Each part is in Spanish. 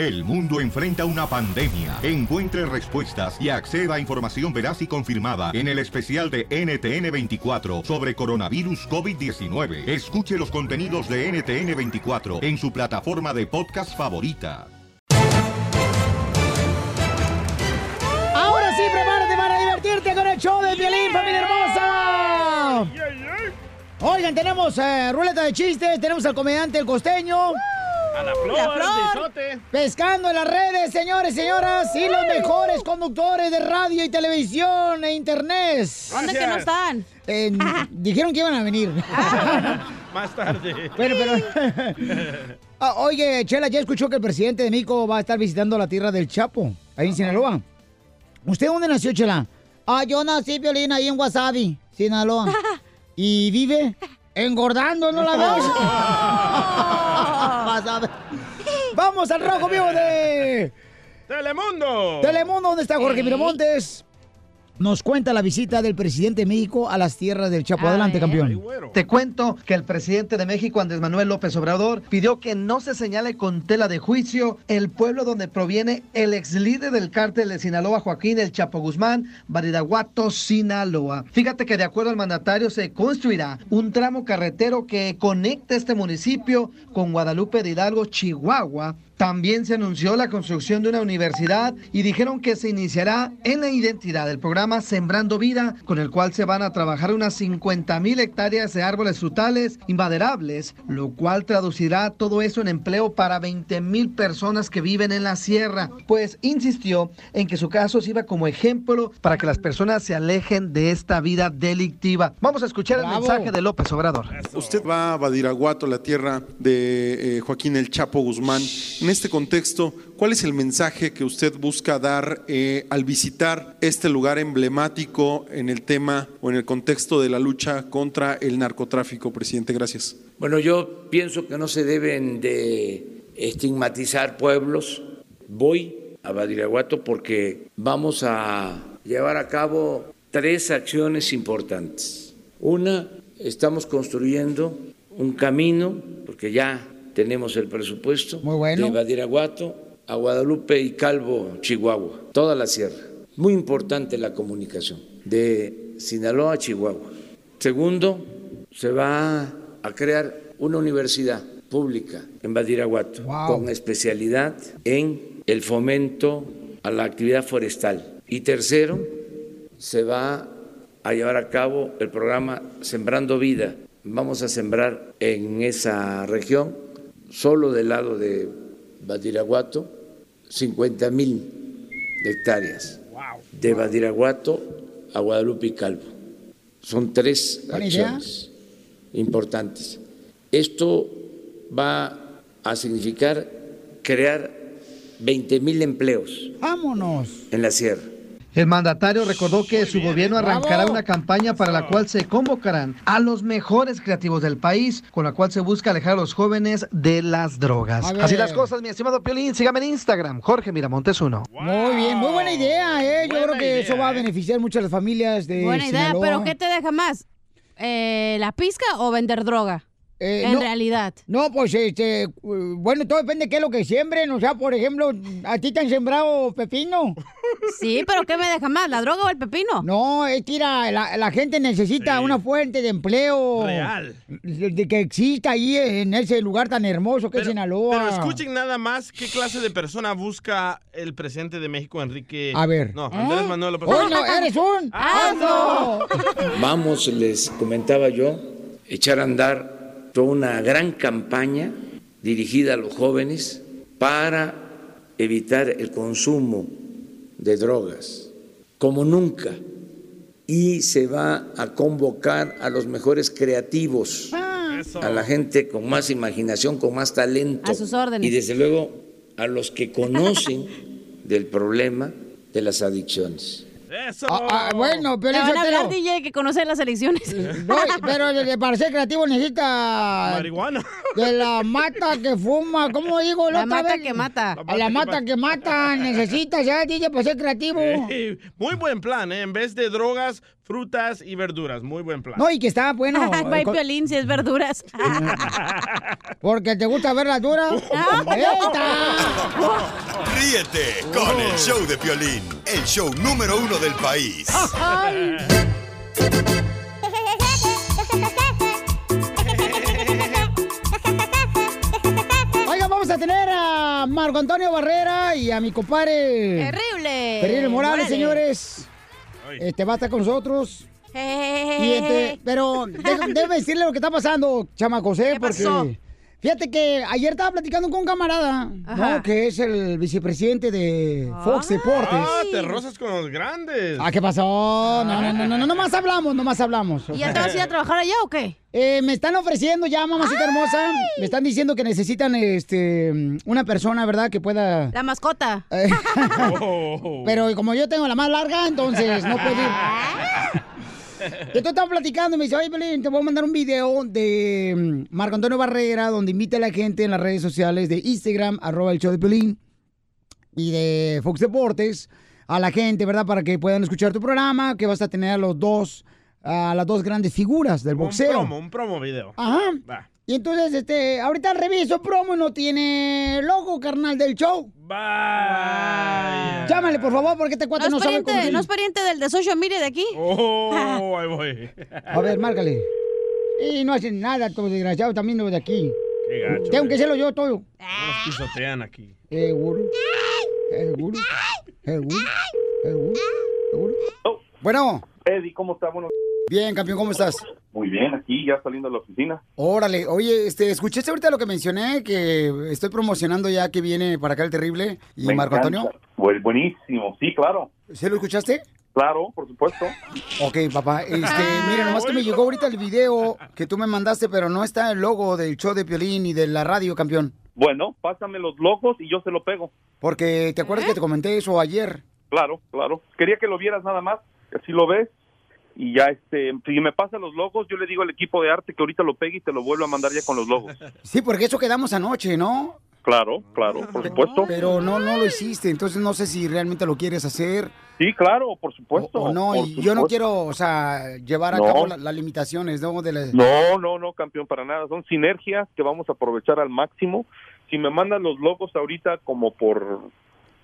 El mundo enfrenta una pandemia. Encuentre respuestas y acceda a información veraz y confirmada en el especial de NTN24 sobre coronavirus COVID-19. Escuche los contenidos de NTN24 en su plataforma de podcast favorita. Ahora sí, prepárate para divertirte con el show de violín, familia hermosa. Oigan, tenemos eh, ruleta de chistes, tenemos al comediante El Costeño. A la flor, La Flor. Pescando en las redes, señores, señoras, y los mejores conductores de radio y televisión e internet. ¿Dónde que no están? Eh, dijeron que iban a venir. Más tarde. Bueno, pero... Ah, oye, Chela, ya escuchó que el presidente de México va a estar visitando la tierra del Chapo, ahí en Sinaloa. ¿Usted dónde nació, Chela? Ah, yo nací, Violín, ahí en Wasabi, Sinaloa. ¿Y vive? Engordando, ¿no la ves? Vamos al rojo vivo de ¡Telemundo! Telemundo, ¿dónde está Jorge Miramontes? Nos cuenta la visita del presidente de México a las tierras del Chapo. Adelante, campeón. Te cuento que el presidente de México, Andrés Manuel López Obrador, pidió que no se señale con tela de juicio el pueblo donde proviene el ex líder del cártel de Sinaloa, Joaquín El Chapo Guzmán, Badiraguato, Sinaloa. Fíjate que de acuerdo al mandatario se construirá un tramo carretero que conecta este municipio con Guadalupe de Hidalgo, Chihuahua. También se anunció la construcción de una universidad y dijeron que se iniciará en la identidad del programa Sembrando Vida, con el cual se van a trabajar unas 50 mil hectáreas de árboles frutales inmaderables, lo cual traducirá todo eso en empleo para 20 mil personas que viven en la sierra. Pues insistió en que su caso sirva como ejemplo para que las personas se alejen de esta vida delictiva. Vamos a escuchar el mensaje de López Obrador. Usted va a Badiraguato, la tierra de eh, Joaquín El Chapo Guzmán. En este contexto, ¿cuál es el mensaje que usted busca dar eh, al visitar este lugar emblemático en el tema o en el contexto de la lucha contra el narcotráfico, presidente? Gracias. Bueno, yo pienso que no se deben de estigmatizar pueblos. Voy a Badiraguato porque vamos a llevar a cabo tres acciones importantes. Una, estamos construyendo un camino, porque ya tenemos el presupuesto, bueno. de Badiraguato a Guadalupe y Calvo, Chihuahua, toda la sierra. Muy importante la comunicación de Sinaloa a Chihuahua. Segundo, se va a crear una universidad pública en Badiraguato Wow. con especialidad en el fomento a la actividad forestal. Y tercero, se va a llevar a cabo el programa Sembrando Vida. Vamos a sembrar en esa región, solo del lado de Badiraguato, 50 mil hectáreas. De Badiraguato a Guadalupe y Calvo. Son tres idea. acciones importantes. Esto va a significar crear 20 mil empleos Vámonos. en la sierra. El mandatario recordó que su gobierno arrancará Bravo. una campaña para la cual se convocarán a los mejores creativos del país, con la cual se busca alejar a los jóvenes de las drogas. Así las cosas, mi estimado Piolín, sígame en Instagram, Jorge Miramontes uno. Muy bien, muy buena idea, ¿eh? Yo creo que eso va a beneficiar mucho a las familias de Buena idea, pero ¿qué te deja más? Eh, ¿La pizca o vender droga? Eh, en no. realidad. No, pues, este, bueno, todo depende de qué es lo que siembren. O sea, por ejemplo, ¿a ti te han sembrado pepino? Sí, pero ¿qué me deja más, la droga o el pepino? No, es que la, la gente necesita una fuente de empleo. Real. De, de que exista ahí en ese lugar tan hermoso que es Sinaloa. Pero escuchen nada más qué clase de persona busca el presidente de México, Enrique. A ver. No, Andrés Manuel López ¡Oh, no, eres un asno! Vamos, les comentaba yo, echar a andar toda una gran campaña dirigida a los jóvenes para evitar el consumo de drogas, como nunca. Y se va a convocar a los mejores creativos, a la gente con más imaginación, con más talento. A sus órdenes. Y desde luego a los que conocen del problema de las adicciones. Eso. Ah, ah, bueno, pero Te van a hablar, DJ, que conoce las elecciones. No, pero para ser creativo necesita... Marihuana. De la mata que fuma, ¿cómo digo? La otra mata vez? que mata. A la mata que mata, necesitas ya, DJ, para ser creativo. Muy buen plan, ¿eh? En vez de drogas, frutas y verduras. Muy buen plan. No, y que está bueno. Va eh, con- piolín si es verduras. Porque te gusta ver las duras. Ríete con el show de Piolín, el show número uno del país. Oiga, vamos a tener a Marco Antonio Barrera y a mi compadre. Terrible. Terrible Morales, Morales. señores. Este va a estar con nosotros. Y este, pero déjame déjame decirle lo que está pasando, chamacos, ¿eh? ¿Qué Porque pasó? Fíjate que ayer estaba platicando con un camarada, Ajá. ¿no? Que es el vicepresidente de Fox Deportes. Ah, te rozas con los grandes. Ah, ¿qué pasó? No, no, no, no, no, nomás hablamos, nomás hablamos. ¿Y ya te vas a ir a trabajar allá o qué? Eh, me están ofreciendo ya, mamacita hermosa. Me están diciendo que necesitan este una persona, ¿verdad? Que pueda. La mascota. Eh, Oh. Pero como yo tengo la más larga, entonces no puedo ir. Yo estaba platicando y me dice, oye, Belén, te voy a mandar un video de mm, Marco Antonio Barrera, donde invita a la gente en las redes sociales de Instagram, arroba el show de Pelín, y de Fox Deportes, a la gente, ¿verdad? Para que puedan escuchar tu programa, que vas a tener a los dos, a las dos grandes figuras del Un boxeo. promo, un promo video. Ajá. Va. Y entonces, este, ahorita reviso promo y no tiene logo, carnal, del show. Vaya. Llámale, por favor, porque este ¿No cuate es, no, sabe cómo- ¿No es pariente del de social media de aquí? Oh, ahí voy. A ver, márcale. Y no hacen nada, todo desgraciado, también los de aquí. Qué gacho. Tengo que eh. hacerlo yo todo. Nos pisotean aquí. Seguro. Seguro. Seguro. Seguro. Seguro. Bueno, Eddie, ¿cómo está? Bueno, bien, campeón, ¿cómo estás? muy bien, aquí ya saliendo de la oficina. Órale, oye, este, ¿escuchaste ahorita lo que mencioné? Que estoy promocionando ya que viene para acá el terrible y Me Marco encanta. Antonio. Bu- buenísimo, sí, claro, ¿Sí lo escuchaste? claro, por supuesto. Ok, papá, este, mira, nomás que me llegó ahorita el video que tú me mandaste, pero no está el logo del show de Piolín y de la radio, campeón. Bueno, pásame los logos y yo se lo pego. Porque, ¿te acuerdas que te comenté eso ayer? Claro, claro. Quería que lo vieras nada más, que así lo ves. Y ya, este, si me pasa los logos, yo le digo al equipo de arte que ahorita lo pegue y te lo vuelvo a mandar ya con los logos. Sí, porque eso quedamos anoche, ¿no? Claro, claro, por supuesto. Pero no, no lo hiciste, entonces no sé si realmente lo quieres hacer Sí, claro, por supuesto. o no. por Y yo no quiero, o sea, llevar a No. cabo la- las limitaciones, ¿no? De la- No, no, no, campeón, para nada. Son sinergias que vamos a aprovechar al máximo. Si me mandan los logos ahorita como por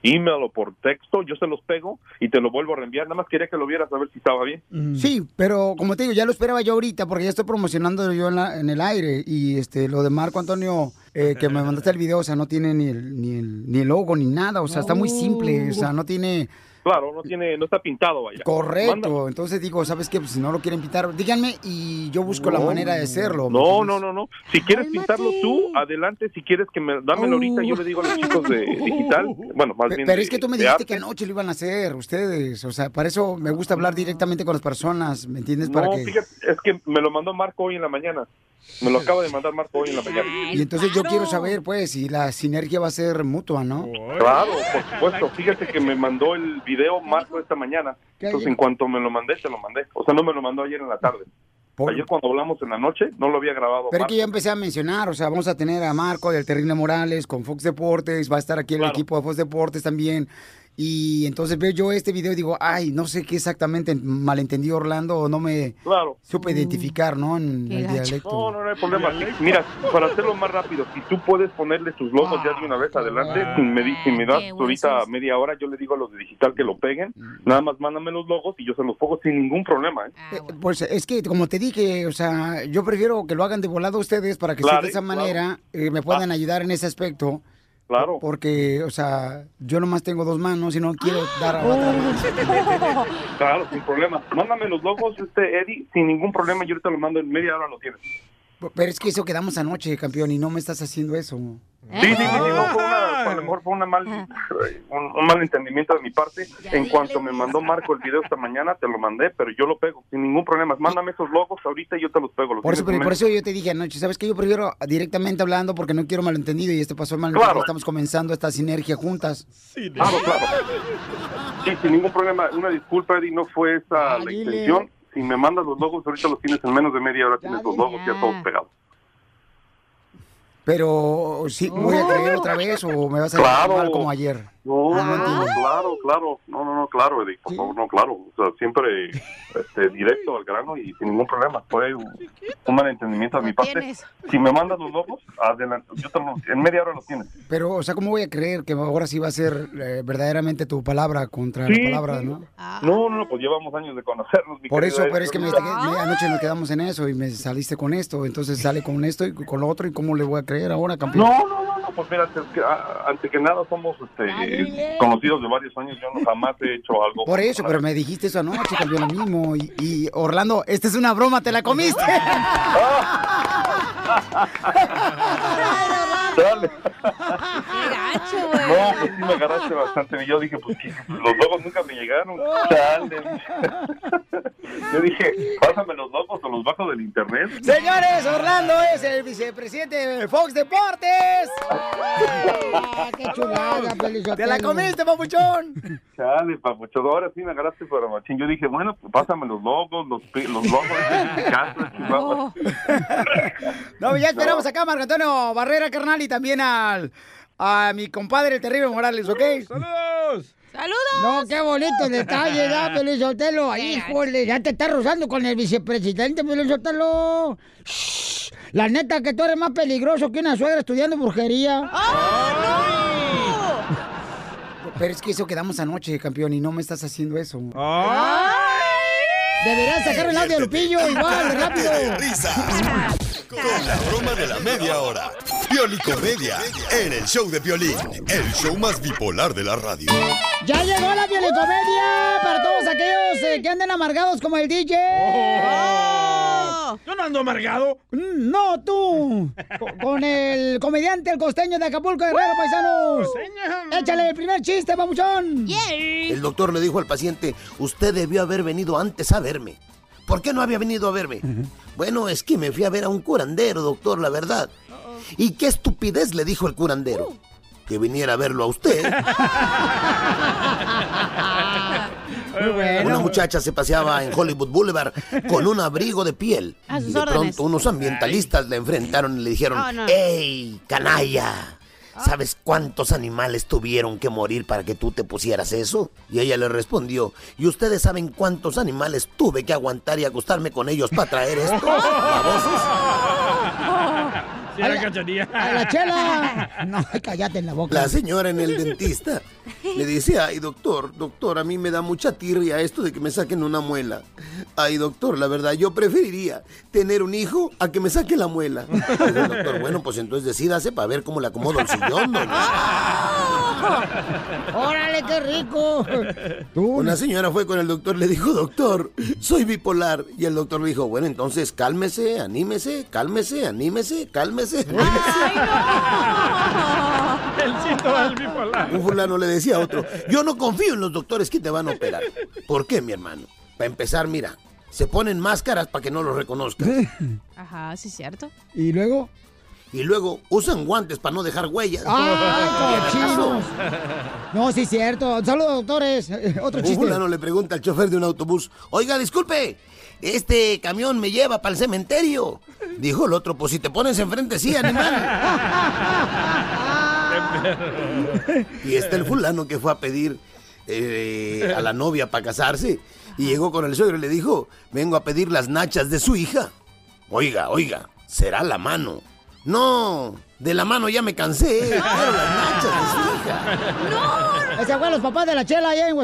email o por texto, yo se los pego y te lo vuelvo a reenviar. Nada más quería que lo vieras a ver si estaba bien. Sí, pero como te digo, ya lo esperaba yo ahorita porque ya estoy promocionando yo en, la- en el aire. Y este lo de Marco Antonio eh, que me mandaste el video, o sea, no tiene ni el, ni el, ni el logo ni nada, o sea, está muy simple, o sea, no tiene Claro, no tiene, no está pintado, vaya. correcto. Manda- Entonces digo, ¿sabes qué? Pues si no lo quieren pintar, díganme y yo busco la manera de hacerlo. ¿me No, no, no, no. Si quieres pintarlo tú, adelante. Si quieres que me dámelo ahorita, yo le digo a los chicos de digital. Bueno, más bien. Pero de- es que tú me dijiste que anoche lo iban a hacer ustedes, o sea, para eso me gusta hablar directamente con las personas, ¿me entiendes? Para No, que fíjate, es que me lo mandó Marco hoy en la mañana. Me lo acaba de mandar Marco hoy en la mañana. y entonces yo quiero saber, pues, si la sinergia va a ser mutua, ¿no? Claro, por supuesto. Fíjate que me mandó el video Marco esta mañana. ¿Qué Entonces, en cuanto me lo mandé, te lo mandé. O sea, no me lo mandó ayer en la tarde. Por- Ayer cuando hablamos en la noche, no lo había grabado. Pero es Marco. que ya empecé a mencionar, o sea, vamos a tener a Marco del Terrible Morales con Fox Deportes, va a estar aquí el Claro. equipo de Fox Deportes también. Y entonces veo yo este video y digo, ay, no sé qué exactamente malentendió Orlando o no me Claro. supe identificar, ¿no? En el dialecto. No, no, no hay problema. Mira, para hacerlo más rápido, si tú puedes ponerle tus logos ya de una vez adelante, si me, si me das ahorita media hora, yo le digo a los de digital que lo peguen. Nada más mándame los logos y yo se los pongo sin ningún problema. ¿eh? Eh, Pues es que, como te dije, o sea, yo prefiero que lo hagan de volado ustedes para que de esa claro. manera eh, me puedan ayudar en ese aspecto. Claro. Porque, o sea, yo nomás tengo dos manos y no quiero dar a otra mano. Claro, sin problema. Mándame los logos, este Eddie, sin ningún problema. Yo ahorita lo mando en media hora, lo tienes. Pero es que eso quedamos anoche, campeón, y no me estás haciendo eso. Sí, sí, sí, sí, no, fue una, a lo mejor fue una mal, un, un mal entendimiento de mi parte. En cuanto me mandó Marco el video esta mañana, te lo mandé, pero yo lo pego, sin ningún problema. Mándame esos logos ahorita y yo te los pego. Los Por eso, en por eso yo te dije anoche, ¿sabes qué? Yo prefiero directamente hablando porque no quiero malentendido y este pasó el malentendido. Claro. Estamos comenzando esta sinergia juntas. Claro, claro. Sí, sin ningún problema. Una disculpa, Eddie, no fue esa Ah, la dile. intención. Si me mandas los logos, ahorita los tienes en menos de media hora, tienes los logos ya todos pegados. Pero, ¿sí voy a traer otra vez o me vas a Claro. mal como ayer? No, Ah, no, no, no, claro, claro, no, no, no, claro, Eddie, por favor, no, claro, o sea, siempre este, directo al grano y sin ningún problema, fue un, un malentendimiento de mi parte. tienes. Si me mandas los logos, adelante, yo te los- en media hora los tienes. Pero, o sea, ¿cómo voy a creer que ahora sí va a ser eh, verdaderamente tu palabra contra Sí, la palabra, sí. no? No, no, no, pues llevamos años de conocernos. mi Por eso, pero es que me, me- anoche nos quedamos en eso y me saliste con esto, entonces sale con esto y con lo otro y cómo le voy a creer ahora, campeón. No, no, no, no, pues mira, antes que nada somos este, conocidos de varios años, yo no jamás he hecho algo. Por eso, pero me dijiste eso anoche, campeón, lo mismo. Y, y, Orlando, esta es una broma, ¿te la comiste? Dale. Qué gacho, güey. No, pues sí me agarraste bastante. Y yo dije, pues que los logos nunca me llegaron. Dale. Yo dije, pásame los logos o los bajo del internet. Señores, Orlando es el vicepresidente de Fox Deportes. ¡Qué chulada, Pelizotelo! ¡Te la comiste, papuchón! Chale, papucho, ahora sí me agarraste para machín. Yo dije, bueno, pues pásame los logos, los, pi- los logos de casa, Chihuahua. No, ya esperamos acá a Marco Antonio Barrera, carnal, y también al, a mi compadre, el terrible Morales, ¿ok? ¡Saludos! ¡Saludos! No, qué bonito detalle, ¿da, Pelizotelo? Ahí, híjole, ya te estás rozando con el vicepresidente, Pelizotelo. Shh, La neta que tú eres más peligroso que una suegra estudiando brujería. Pero es que eso quedamos anoche, campeón, y no me estás haciendo eso. Deberías sacar el audio Lupillo igual, rápido. de risa. Con la broma de la media hora. Piolicomedia en el show de Piolín, el show más bipolar de la radio. Ya llegó la violicomedia para todos aquellos eh, que anden amargados como el DJ. Oh. Yo no ando amargado. Mm, No, tú. Co- Con el comediante, el costeño de Acapulco, Guerrero, paisanos. Échale el primer chiste, papuchón. El doctor le dijo al paciente, usted debió haber venido antes a verme. ¿Por qué no había venido a verme? Bueno, es que me fui a ver a un curandero, doctor, la verdad. ¿Y qué estupidez le dijo el curandero? Que viniera a verlo a usted. Bueno. Una muchacha se paseaba en Hollywood Boulevard con un abrigo de piel. A sus y de órdenes. pronto unos ambientalistas la enfrentaron y le dijeron, Oh, no. ¡Ey, canalla! ¿Sabes cuántos animales tuvieron que morir para que tú te pusieras eso? Y ella le respondió, ¿y ustedes saben cuántos animales tuve que aguantar y acostarme con ellos para traer esto? Babosos. Sí, la cachanilla. ¡A la chela! No, cállate en la boca. La señora en el dentista le dice, ay doctor, doctor, a mí me da mucha tirria esto de que me saquen una muela. Ay doctor, la verdad, yo preferiría tener un hijo a que me saquen la muela. Doctor, bueno, pues entonces decídase para ver cómo le acomodo el sillón, doña. ¡Órale, qué rico! Una señora fue con el doctor, le dijo, doctor, soy bipolar. Y el doctor le dijo, bueno, entonces cálmese, anímese, cálmese, anímese, cálmese. El síntoma del bipolar. Un fulano le decía a otro, yo no confío en los doctores que te van a operar. ¿Por qué, mi hermano? Para empezar, mira, se ponen máscaras para que no los reconozcas. Ajá, sí, cierto. ¿Y luego? Y luego usan guantes para no dejar huellas. ¡Ay, cochinos! No, sí, cierto. Saludos, doctores. Eh, Otro Un chiste. fulano le pregunta al chofer de un autobús, oiga, disculpe, este camión me lleva para el cementerio. Dijo el otro, pues si te pones enfrente, sí, animal. Y está el fulano que fue a pedir eh, a la novia para casarse. Y llegó con el suegro y le dijo, vengo a pedir las nachas de su hija. Oiga, oiga, será la mano. No, de la mano ya me cansé. Quiero las nachas de su hija. Ese fue los papás de la chela allá en.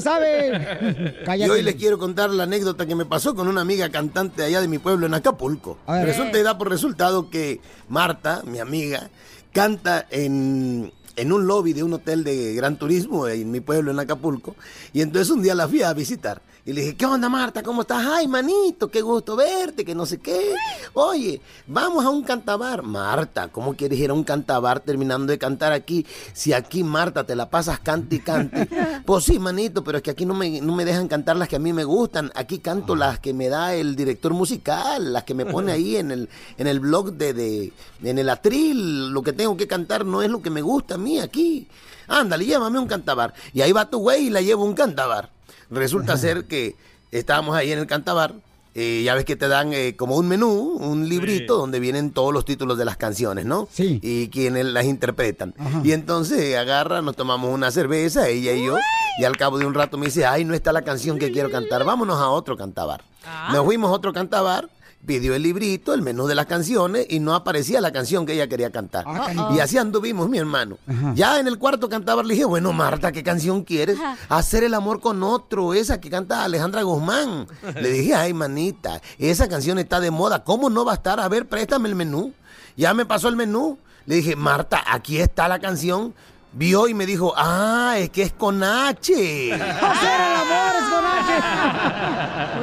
Y Cállate. hoy le quiero contar la anécdota que me pasó con una amiga cantante allá de mi pueblo en Acapulco. Resulta y da por resultado que Marta, mi amiga, canta en, en un lobby de un hotel de gran turismo en mi pueblo en Acapulco. Y entonces un día la fui a visitar. Y le dije, ¿qué onda Marta? ¿Cómo estás? Ay, manito, qué gusto verte, que no sé qué. Oye, vamos a un cantabar. Marta, ¿cómo quieres ir a un cantabar terminando de cantar aquí? Si aquí, Marta, te la pasas cante y cante. Pues sí, manito, pero es que aquí no me, no me dejan cantar las que a mí me gustan. Aquí canto las que me da el director musical, las que me pone ahí en el, en el blog de, de, en el atril. Lo que tengo que cantar no es lo que me gusta a mí aquí. Ándale, llévame un cantabar. Y ahí va tu güey y la llevo un cantabar. Resulta ser que estábamos ahí en el cantabar eh, ya ves que te dan eh, como un menú, un librito donde vienen todos los títulos de las canciones, ¿no? Sí. Y quienes las interpretan. Ajá. Y entonces agarra, nos tomamos una cerveza, ella y yo, y al cabo de un rato me dice, ay, no está la canción que quiero cantar, vámonos a otro cantabar. Nos fuimos a otro cantabar, pidió el librito, el menú de las canciones, y no aparecía la canción que ella quería cantar. Ah, canijo. y así anduvimos, mi hermano. Ya en el cuarto cantabar le dije, bueno, Marta, ¿qué canción quieres? Hacer el amor con otro, esa que canta Alejandra Guzmán. Le dije, ay, manita, esa canción está de moda, ¿cómo no va a estar? A ver, préstame el menú. Ya me pasó el menú. Le dije, Marta, aquí está la canción. Vio y me dijo, ah, es que es con H. Hacer el amor es con H.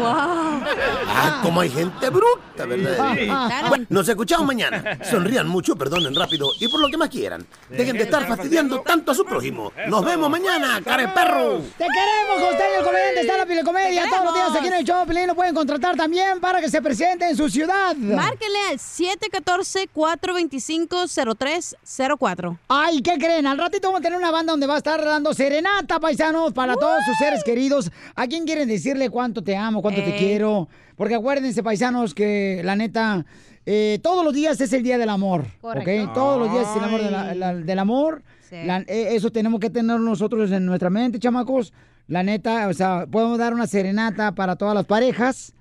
Ah, como hay gente bruta, ¿verdad? Sí. Bueno, nos escuchamos mañana. Sonrían mucho, perdonen rápido y por lo que más quieran. Dejen de estar fastidiando tanto a su prójimo. Nos vemos mañana, care perro. Te queremos, José, el comediante, está la Pilecomedia todos los días aquí en el show, Pelín, lo pueden contratar también para que se presente en su ciudad. Márquenle al 714-425-0304. Ay, ¿qué creen? Al ratito vamos a tener una banda donde va a estar dando serenata, paisanos, para todos sus seres queridos. ¿A quién quieren decirle cuánto te amo, cuánto te Ey. quiero? Porque acuérdense, paisanos, que la neta, eh, todos los días es el día del amor. Correcto. ¿ok? Todos los días es el amor de la- la- del amor. Sí. La- eh, eso tenemos que tener nosotros en nuestra mente, chamacos. La neta, o sea, podemos dar una serenata para todas las parejas.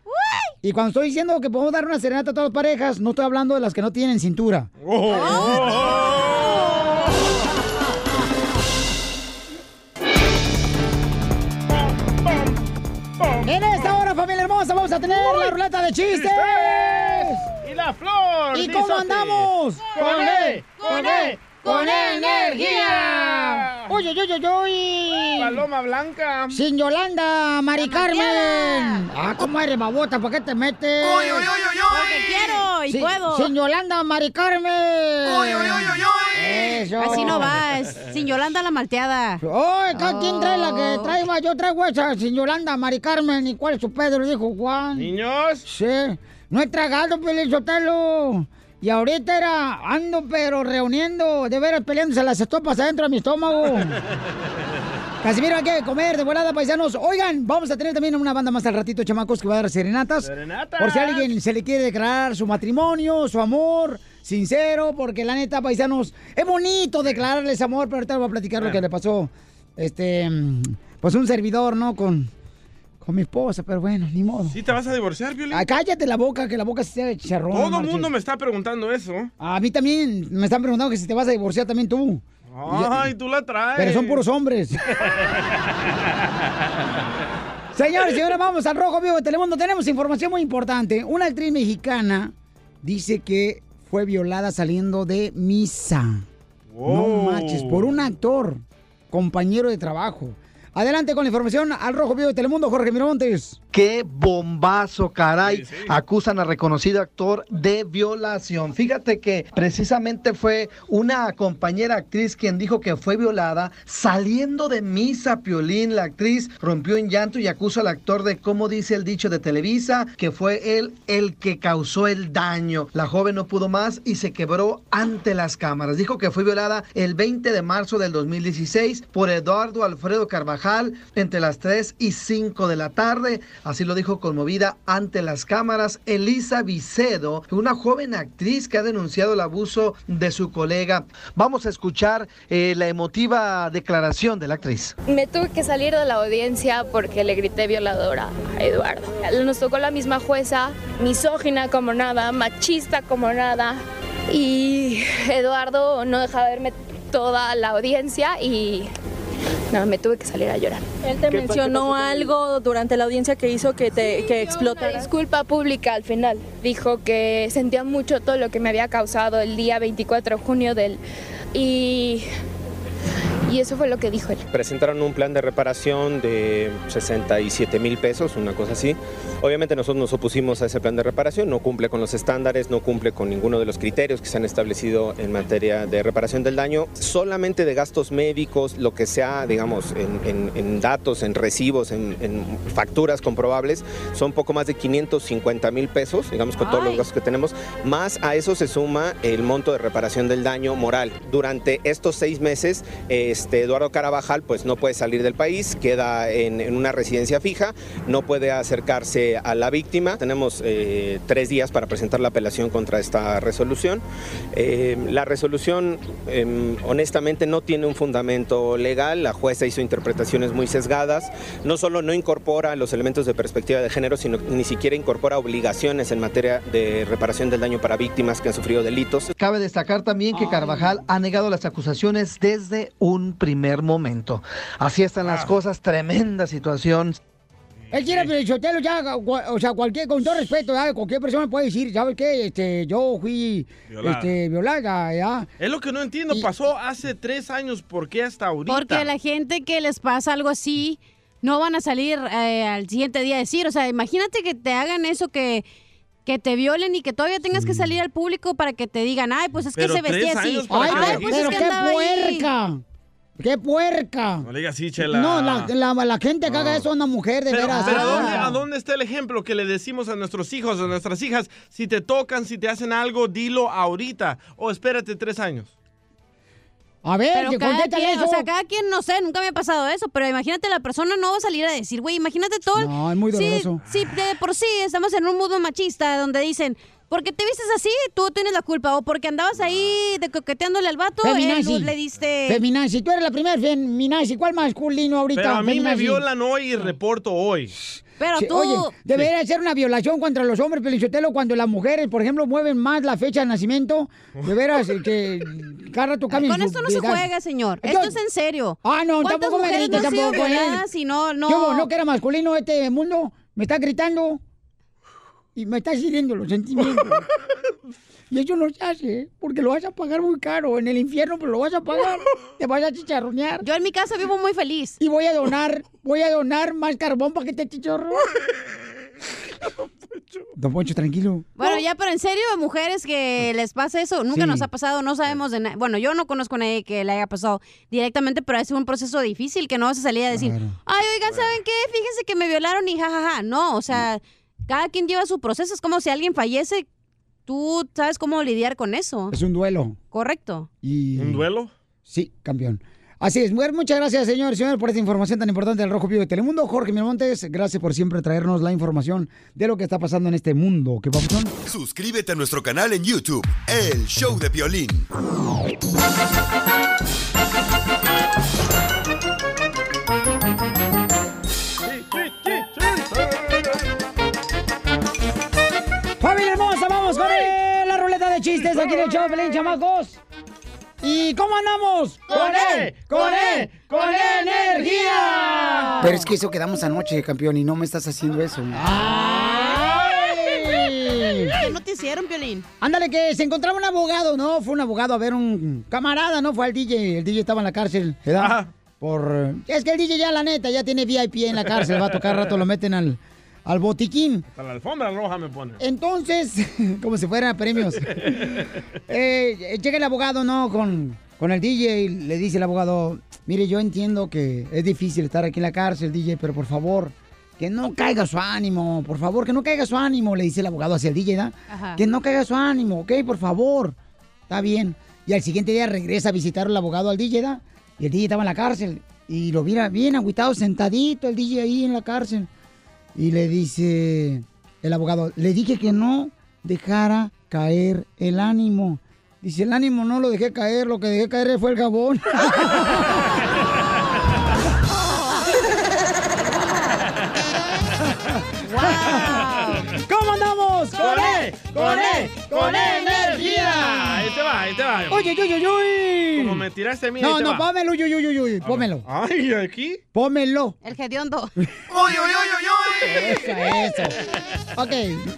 Y cuando estoy diciendo que podemos dar una serenata a todas las parejas, no estoy hablando de las que no tienen cintura. En familia hermosa, vamos a tener la ruleta de chistes. Y la flor. ¿Y cómo andamos? Con E, con E, con energía. Uy, uy, uy, uy. Paloma blanca. Sin Yolanda, Mari Carmen. Ah, ¿cómo eres, babota? ¿Por qué te metes? Porque quiero y puedo. Sin Yolanda, Mari Carmen. Eso. Así no va, es sin Yolanda la malteada. Ay, cada quien trae la que Oh. traiga. Yo traigo esa sin Yolanda, Mari Carmen. ¿Y cuál es su Pedro? Dijo Juan. Niños. Sí. No he tragado, Pelizotelo. Y ahorita era, ando pero reuniendo, de veras peleándose las estopas adentro de mi estómago. Casimiro, hay que comer de volada, paisanos. Oigan, vamos a tener también una banda más al ratito, chamacos, que va a dar serenatas. Serenatas. Por si alguien se le quiere declarar su matrimonio, su amor, sincero, porque la neta, paisanos, es bonito declararles amor, pero ahorita voy a platicar lo que le pasó, este, mm, pues un servidor, ¿no? Con, con mi esposa, pero bueno, ni modo. ¿Sí te vas a divorciar, Violín? Ah, cállate la boca, que la boca se sea charrón. Todo el mundo me está preguntando eso. A mí también me están preguntando que si te vas a divorciar también tú. Ay, tú la traes. Pero son puros hombres. Señores, ahora vamos al Rojo Vivo de Telemundo. Tenemos información muy importante. Una actriz mexicana dice que fue violada saliendo de misa. No manches, por un actor, compañero de trabajo. Adelante con la información al Rojo Vivo de Telemundo, Jorge Miramontes. Qué bombazo, caray. Acusan al reconocido actor de violación. Fíjate que precisamente fue una compañera actriz quien dijo que fue violada saliendo de misa. Piolín, la actriz, rompió en llanto y acusa al actor de, como dice el dicho de Televisa, que fue él el que causó el daño. La joven no pudo más y se quebró ante las cámaras. Dijo que fue violada el 20 de marzo del 2016 por Eduardo Alfredo Carvajal entre las 3 y 5 de la tarde. Así lo dijo conmovida ante las cámaras Elisa Vicedo, una joven actriz que ha denunciado el abuso de su colega. Vamos a escuchar eh, la emotiva declaración de la actriz. Me tuve que salir de la audiencia porque le grité violadora a Eduardo. Nos tocó la misma jueza, misógina como nada, machista como nada. Y Eduardo no dejaba verme toda la audiencia y no, me tuve que salir a llorar. Él te mencionó algo durante la audiencia que hizo que te que explotara. Una disculpa pública al final. Dijo que sentía mucho todo lo que me había causado el día 24 de junio del... Y, y eso fue lo que dijo él. Presentaron un plan de reparación de 67 mil pesos, una cosa así. Obviamente nosotros nos opusimos a ese plan de reparación, no cumple con los estándares, no cumple con ninguno de los criterios que se han establecido en materia de reparación del daño. Solamente de gastos médicos, lo que sea, digamos, en, en- en datos, en recibos, en, en facturas comprobables, son poco más de 550 mil pesos, digamos, con todos los gastos que tenemos. Más a eso se suma el monto de reparación del daño moral. Durante estos seis meses eh, este Eduardo Carabajal pues no puede salir del país, queda en, en una residencia fija, no puede acercarse a la víctima. Tenemos eh, tres días para presentar la apelación contra esta resolución. Eh, la resolución eh, honestamente no tiene un fundamento legal, la jueza hizo interpretaciones muy sesgadas, no solo no incorpora los elementos de perspectiva de género, sino ni siquiera incorpora obligaciones en materia de reparación del daño para víctimas que han sufrido delitos. Cabe destacar también que Carvajal ha negado las acusaciones desde un primer momento. Así están las cosas, tremenda situación. Él quiere el Sotelo ya, o sea, cualquier, con todo respeto, ya, cualquier persona puede decir, ¿sabes qué? Este, yo fui Violada. este, violada, ya. Es lo que no entiendo. Pasó hace tres años. ¿Por qué hasta ahorita? Porque la gente que les pasa algo así no van a salir eh, al siguiente día a decir. O sea, imagínate que te hagan eso que que te violen y que todavía tengas que salir al público para que te digan, ay, pues es que Pero se vestía así. Ay, que Ay, pues dijiste. es pero que qué andaba ahí. ¡Qué puerca! No le digas así, Chela. No, la, la, la gente que haga eso a una mujer, de Pero, veras. pero ¿a, es dónde, a dónde está el ejemplo que le decimos a nuestros hijos, a nuestras hijas? Si te tocan, si te hacen algo, dilo ahorita. O espérate tres años. A ver, Pero que cada quien, eso. o sea, cada quien, no sé, nunca me ha pasado eso, pero imagínate la persona no va a salir a decir, güey, imagínate todo. el- No, es muy Sí, doloroso. Sí, de por sí estamos en un mundo machista donde dicen, porque te vistes así, tú tienes la culpa, o porque andabas ahí de coqueteándole al vato, él Feminazi. le diste... Feminazi, tú eres la primera feminazi. ¿Cuál masculino ahorita? Pero a mí me violan hoy y reporto hoy. Pero tú... Oye, debería ser una violación contra los hombres, Pelichotelo, cuando las mujeres, por ejemplo, mueven más la fecha de nacimiento. De veras, eh, que cada rato cambian Con esto no se juega, señor. Yo- Esto es en serio. Ah, no, ¿Cuántas tampoco me grites, no tampoco. eh? y no, no... ¿Qué hubo? ¿No que era masculino este mundo? Me está gritando y me está hiriendo los sentimientos. y eso no se hace, ¿eh? porque lo vas a pagar muy caro en el infierno, pero lo vas a pagar. Te vas a chicharronear. Yo en mi casa vivo muy feliz. Y voy a donar, voy a donar más carbón para que te chichorro. Don Poncho, tranquilo. Bueno, ya, pero en serio, mujeres que les pasa eso, nunca Sí. nos ha pasado, no sabemos de nada. Bueno, yo no conozco a nadie que le haya pasado directamente, pero es un proceso difícil que no vas a salir a decir, ay, oigan, ¿saben qué? Fíjense que me violaron y jajaja. No, o sea, cada quien lleva su proceso. Es como si alguien fallece, tú sabes cómo lidiar con eso. Es un duelo. Correcto. Y... ¿Un duelo? Sí, campeón. Así es, mujer, muchas gracias, señor, señor, por esta información tan importante del Rojo Vivo de Telemundo. Jorge Miramontes, gracias por siempre traernos la información de lo que está pasando en este mundo. ¿Qué papuchón? Suscríbete a nuestro canal en YouTube, El Show de Violín. Chistes aquí en el show Pelín, chamacos! ¿Y cómo andamos? ¡Con E! ¡Con E! ¡Con energía! Pero es que eso quedamos anoche, campeón, y no me estás haciendo eso. ¡Ay! ¿Qué no te hicieron, Piolín? Ándale, que se encontraba un abogado, ¿no? Fue un abogado a ver un camarada, ¿no? Fue al DJ. El DJ estaba en la cárcel, ¿verdad? Ajá. Por... Es que el DJ ya, la neta, ya tiene VIP en la cárcel. Va a tocar rato, lo meten al, al botiquín. Hasta la alfombra roja me pone. Entonces, como si fueran premios. Eh, llega el abogado, ¿no? Con, con el DJ y le dice el abogado, mire, yo entiendo que es difícil estar aquí en la cárcel, DJ, pero por favor, que no caiga su ánimo, por favor, que no caiga su ánimo, le dice el abogado hacia el DJ, ¿da? Ajá. Que no caiga su ánimo, ¿ok? Por favor. Está bien. Y al siguiente día regresa a visitar al abogado al DJ, ¿da? Y el DJ estaba en la cárcel. Y lo mira bien agüitado, sentadito, el DJ ahí en la cárcel. Y le dice el abogado, le dije que no dejara caer el ánimo. Dice, el ánimo no lo dejé caer, lo que dejé caer fue el jabón. ¿Cómo andamos? ¡Con E! ¡Con E! ¡Con energía! Ahí te va. ¡Uy, uy, uy, uy! Como me tiraste a mí, No, ahí te no, va. pómelo, uy, uy, uy, uy, pómelo. Ay, aquí. Pómelo. El hediondo. ¡Uy, uy, uy, uy, uy! Eso, eso. Ok.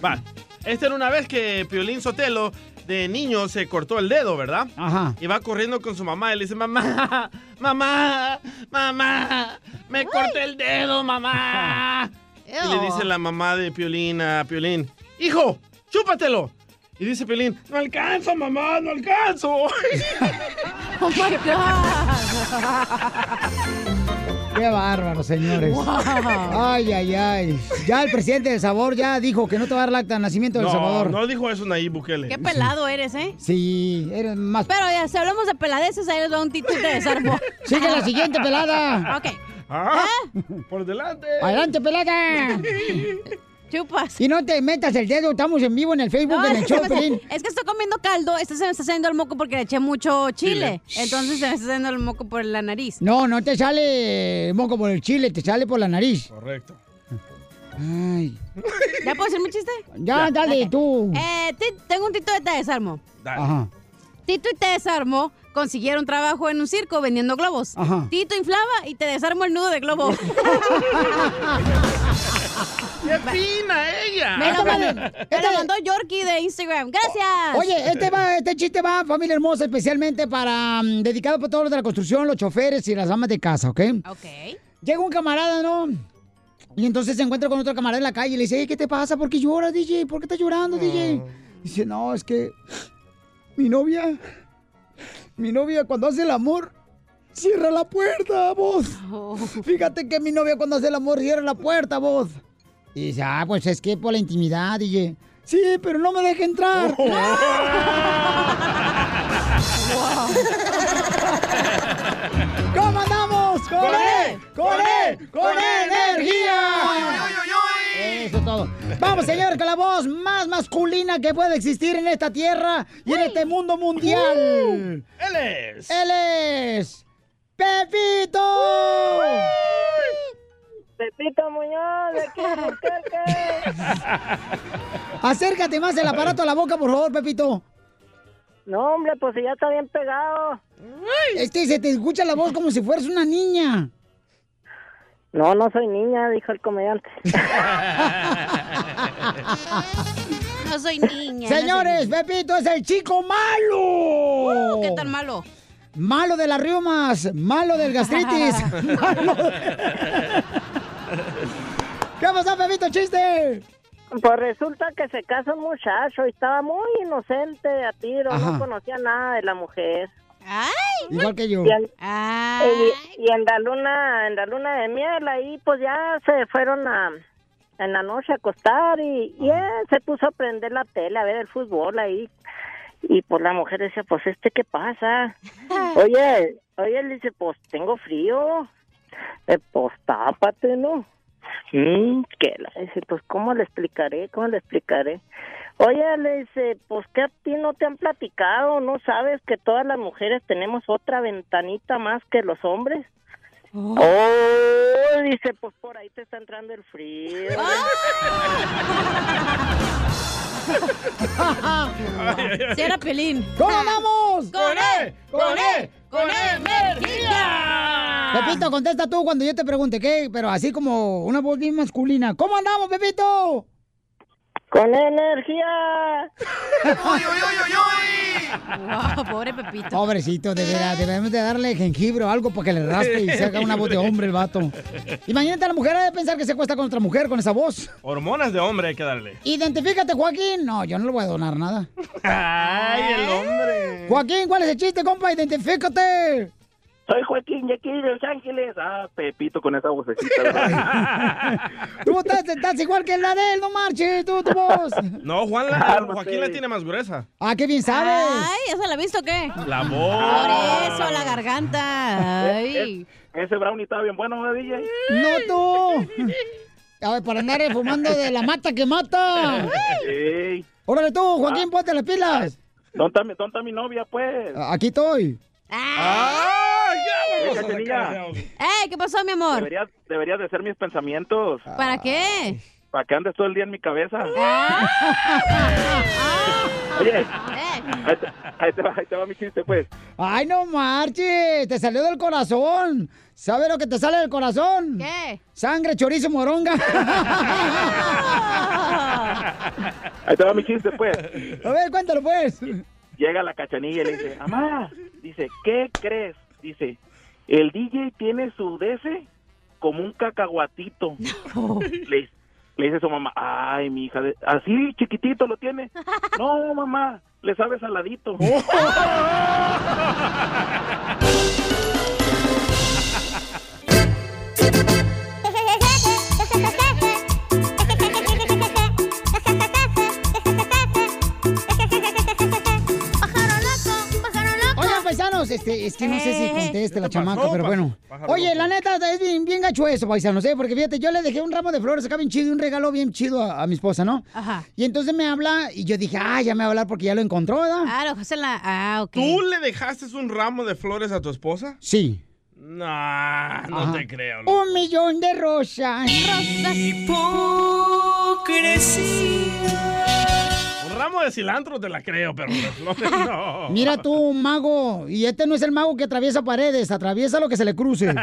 Va. Esta era una vez que Piolín Sotelo, de niño, se cortó el dedo, ¿verdad? Ajá. Y va corriendo con su mamá y le dice, mamá, mamá, mamá, me corté el dedo, mamá. Y le dice la mamá de Piolín a Piolín, hijo, chúpatelo. Y dice Piolín, no alcanzo, mamá, no alcanzo. Oh my Qué bárbaro, señores. Wow. Ay, ay, ay. Ya el presidente del sabor ya dijo que no te va a dar acta de nacimiento del No, Salvador. no dijo eso Nayib Bukele. Qué pelado eres, ¿eh? Sí, eres más. Pero ya, si hablamos de peladeces, ahí les doy un título de desarmo. Sigue la siguiente pelada. Ok. Ah, por delante. Adelante, pelada. Chupas. Y no te metas el dedo, estamos en vivo en el Facebook No, en es, el que show, es que estoy comiendo caldo, este se me está saliendo el moco porque le eché mucho chile. Entonces se me está saliendo el moco por la nariz. No, no te sale moco por el chile, te sale por la nariz. Correcto. Ay. ¿Ya puedo decir mi chiste? Ya, dale, tú. Eh, tengo un tito de te desarmo. Ajá. Tito y te desarmo consiguieron trabajo en un circo vendiendo globos. Ajá. Tito inflaba y te desarmo el nudo de globo. ¡Qué fina ella! Me lo, lo mandó Yorkie de Instagram. Gracias. Oye, este va, este chiste va, familia hermosa, especialmente para mm, dedicado para todos los de la construcción, los choferes y las amas de casa, ¿ok? Ok. Llega un camarada, ¿no? Y entonces se encuentra con otro camarada en la calle y le dice, "Ey, ¿qué te pasa? ¿Por qué lloras, DJ? ¿Por qué estás llorando, DJ? Dice, no, es que mi novia, mi novia cuando hace el amor, cierra la puerta, vos. Fíjate que mi novia cuando hace el amor cierra la puerta, vos. Y dice, ah, pues es que por la intimidad, DJ. Sí, pero no me deja entrar. ¿Cómo andamos? ¡Con él! ¡Con él! ¡Con energía! Eso es todo. Vamos, señor, con la voz más masculina que puede existir en esta tierra y en este mundo mundial. Él es. Él es. ¡Pepito! Pepito Muñoz, de aquí. Acércate más el aparato a la boca, por favor, Pepito. No, hombre, pues si ya está bien pegado. Este se te escucha la voz como si fueras una niña. No, no soy niña, dijo el comediante. No soy niña. Señores, Pepito es el chico malo. Uh, ¿Qué tan malo? Malo de las riumas, malo del gastritis. malo de- ¿Qué pasó, Pepito? ¡Chiste! Pues resulta que se casa un muchacho y estaba muy inocente a tiro, Ajá. no conocía nada de la mujer. ¡Ay! Igual que yo. Y en, Ay. y- y en la luna, en la luna de miel ahí pues ya se fueron a en la noche a acostar y, y él se puso a prender la tele a ver el fútbol ahí y pues la mujer decía pues este qué pasa oye oye él dice pues tengo frío Eh, pues tápate no Mm, que la dice pues cómo le explicaré cómo le explicaré Oye, le dice, pues que a ti no te han platicado, ¿no sabes que todas las mujeres tenemos otra ventanita más que los hombres? Oh, dice, pues por ahí te está entrando el frío. Sí era Pelín. ¿Cómo vamos? ¡Con él! ¡Con él! ¡Con energía! Pepito, contesta tú cuando yo te pregunte qué, pero así como una voz bien masculina. ¿Cómo andamos, Pepito? Con energía. Wow, pobre Pepito. Pobrecito, de veras, debemos de darle jengibre o algo para que le raspe y se haga una voz de hombre el vato. Imagínate a la mujer de pensar que se acuesta con otra mujer con esa voz. Hormonas de hombre hay que darle. Identifícate, Joaquín. No, yo no le voy a donar nada. ¡Ay, el hombre! Joaquín, ¿cuál es el chiste, compa? Identifícate. Soy Joaquín de aquí de Los Ángeles. Ah, Pepito con esa vocecita. Tú estás, estás igual que la de él, no marches, tú, tu voz. No, Juan la, Cálmate. Joaquín la tiene más gruesa. Ah, qué bien sabes. Ay, ¿ya se la ha visto o qué? La Por voz. eso, la garganta. Ay. Ese brownie estaba bien bueno, ¿verdad, DJ? No tú. A ver, para andar fumando de la mata que mata. Ey. Órale tú, Joaquín, ponte las pilas. ¿Dónde está, mi- dónde está mi novia, pues? Aquí estoy. ¡Ah! ¡Ya vamos a Cachanilla. sacar de audio. ¡Ey, qué pasó, mi amor! Deberías, deberías de ser mis pensamientos. ¿Para qué? Para que andes todo el día en mi cabeza. Ah. Oye, Eh, ahí te, ahí te va, ahí te va mi chiste, pues. Ay, no marches, te salió del corazón. ¿Sabes lo que te sale del corazón? ¿Qué? Sangre, chorizo, moronga. Ahí te va mi chiste, pues. A ver, cuéntalo pues. Llega la cachanilla y le dice, mamá, dice, ¿qué crees? Dice, el DJ tiene su DC como un cacahuatito. Le, Le dice su mamá, ay, mi hija, así chiquitito lo tiene. No, mamá, le sabe saladito. paisanos, este, es que no sé si conteste la ¿Qué chamaca, pero bueno. pájaro Oye, la neta, es bien, bien gacho eso, paisanos, ¿eh? Porque fíjate, yo le dejé un ramo de flores acá bien chido, y un regalo bien chido a, a mi esposa, ¿no? Ajá. Y entonces me habla y yo dije, ah, ya me va a hablar porque ya lo encontró, ¿verdad? Ah, lo dejaste en la... Ah, ok. ¿Tú le dejaste un ramo de flores a tu esposa? Sí. No, no Ajá. te creo. loco. Un millón de rosas. Un ramo de cilantro te la creo, pero flores no. Mira tú, mago. Y este no es el mago que atraviesa paredes, atraviesa lo que se le cruce.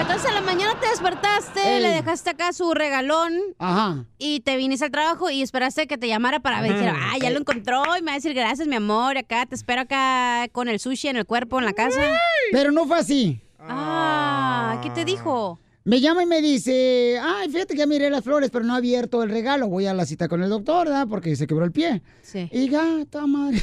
Entonces en la mañana te despertaste, Ey. le dejaste acá su regalón Ajá. y te viniste al trabajo y esperaste que te llamara para dijera, ah, ya lo encontró y me va a decir gracias, mi amor, acá te espero acá con el sushi en el cuerpo en la casa. Pero no fue así. Ah, ¿qué te dijo? Me llama y me dice, ay, fíjate que ya miré las flores, pero no he abierto el regalo. Voy a la cita con el doctor, ¿verdad? Porque se quebró el pie. Sí. Y gata madre.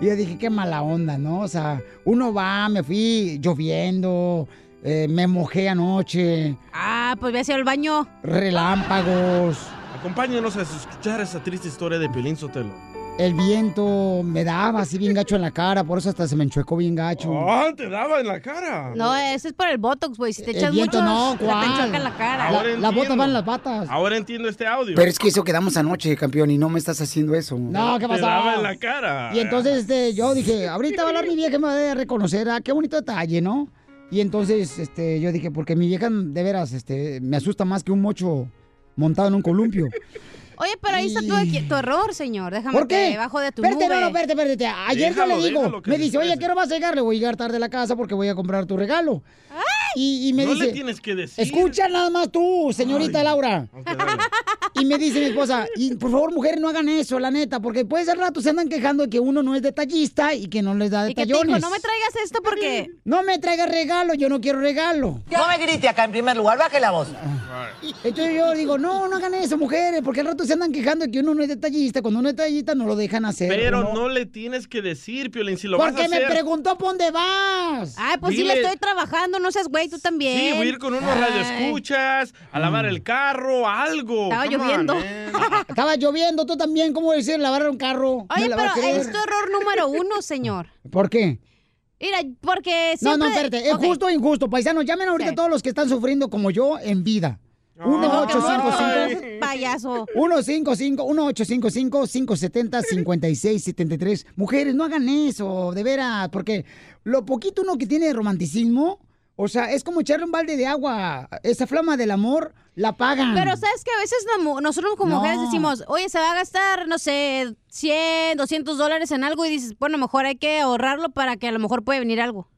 Y yo dije, qué mala onda, ¿no? O sea, uno va, me fui lloviendo, eh, me mojé anoche, Ah, pues voy a hacer el baño. relámpagos, Acompáñanos a escuchar esa triste historia de Piolín Sotelo. El viento me daba así bien gacho en la cara, por eso hasta se me enchuecó bien gacho. ¡Ah, te daba en la cara! No, ese es por el Botox, güey. Si te El echas viento mucho, no, se te ¿cuál? enchoca en la cara. Ahora La- las botas entiendo. van en las patas. Ahora entiendo este audio. Pero es que eso quedamos anoche, campeón, y no me estás haciendo eso. No, ¿qué Te pasó? daba en la cara. Y entonces este, yo dije, ahorita va a hablar mi vieja y me va a reconocer, ah, qué bonito detalle, ¿no? Y entonces este, yo dije, porque mi vieja de veras este, me asusta más que un mocho montado en un columpio. Oye, pero ahí está tu, error, señor. Déjame ¿Por qué? que bajo de tu Espérate, nube. no, no, espérate, espérate. Ayer Déjalo, yo le digo, me dice, oye, estrese. ¿qué hora vas a llegar? Le voy a llegar tarde a la casa porque voy a comprar tu regalo. Y, y me no dice, le tienes que decir. escucha nada más tú, señorita Laura. Y me dice mi esposa, y por favor, mujeres, no hagan eso, la neta, porque después de rato se andan quejando de que uno no es detallista y que no les da ¿Y te detallones. dijo? No me traigas esto porque... No me traigas regalo, yo no quiero regalo. No me grite acá en primer lugar, baje la voz. Entonces yo digo, no, no hagan eso, mujeres, porque al rato se andan quejando de que uno no es detallista. Cuando uno es detallista no lo dejan hacer. Pero uno- no le tienes que decir, Piolín, si lo vas a Porque me preguntó por dónde vas. Ay, pues sí Dile- le estoy trabajando, no seas güey, tú también. Sí, voy a ir con unos Ay. radioescuchas, a lavar el carro, algo. Come on, lloviendo. man. Estaba lloviendo, tú también, ¿cómo decir lavar un carro? Oye, ¿Me la vas a pero es tu error número uno, señor. ¿Por qué? Mira, porque No, siempre... no, espérate, es Ok. justo o injusto. Paisanos, llamen ahorita a todos los que están sufriendo como yo en vida. No, que no, 1-855. seas payaso. 1-555-1870-5673. Mujeres, no hagan eso, de veras, porque lo poquito uno que tiene de romanticismo, o sea, es como echarle un balde de agua. Esa flama del amor la pagan. Pero sabes que a veces nosotros como No. mujeres decimos, oye, se va a gastar, no sé, 100, 200 dólares en algo y dices, bueno, mejor hay que ahorrarlo para que a lo mejor puede venir algo.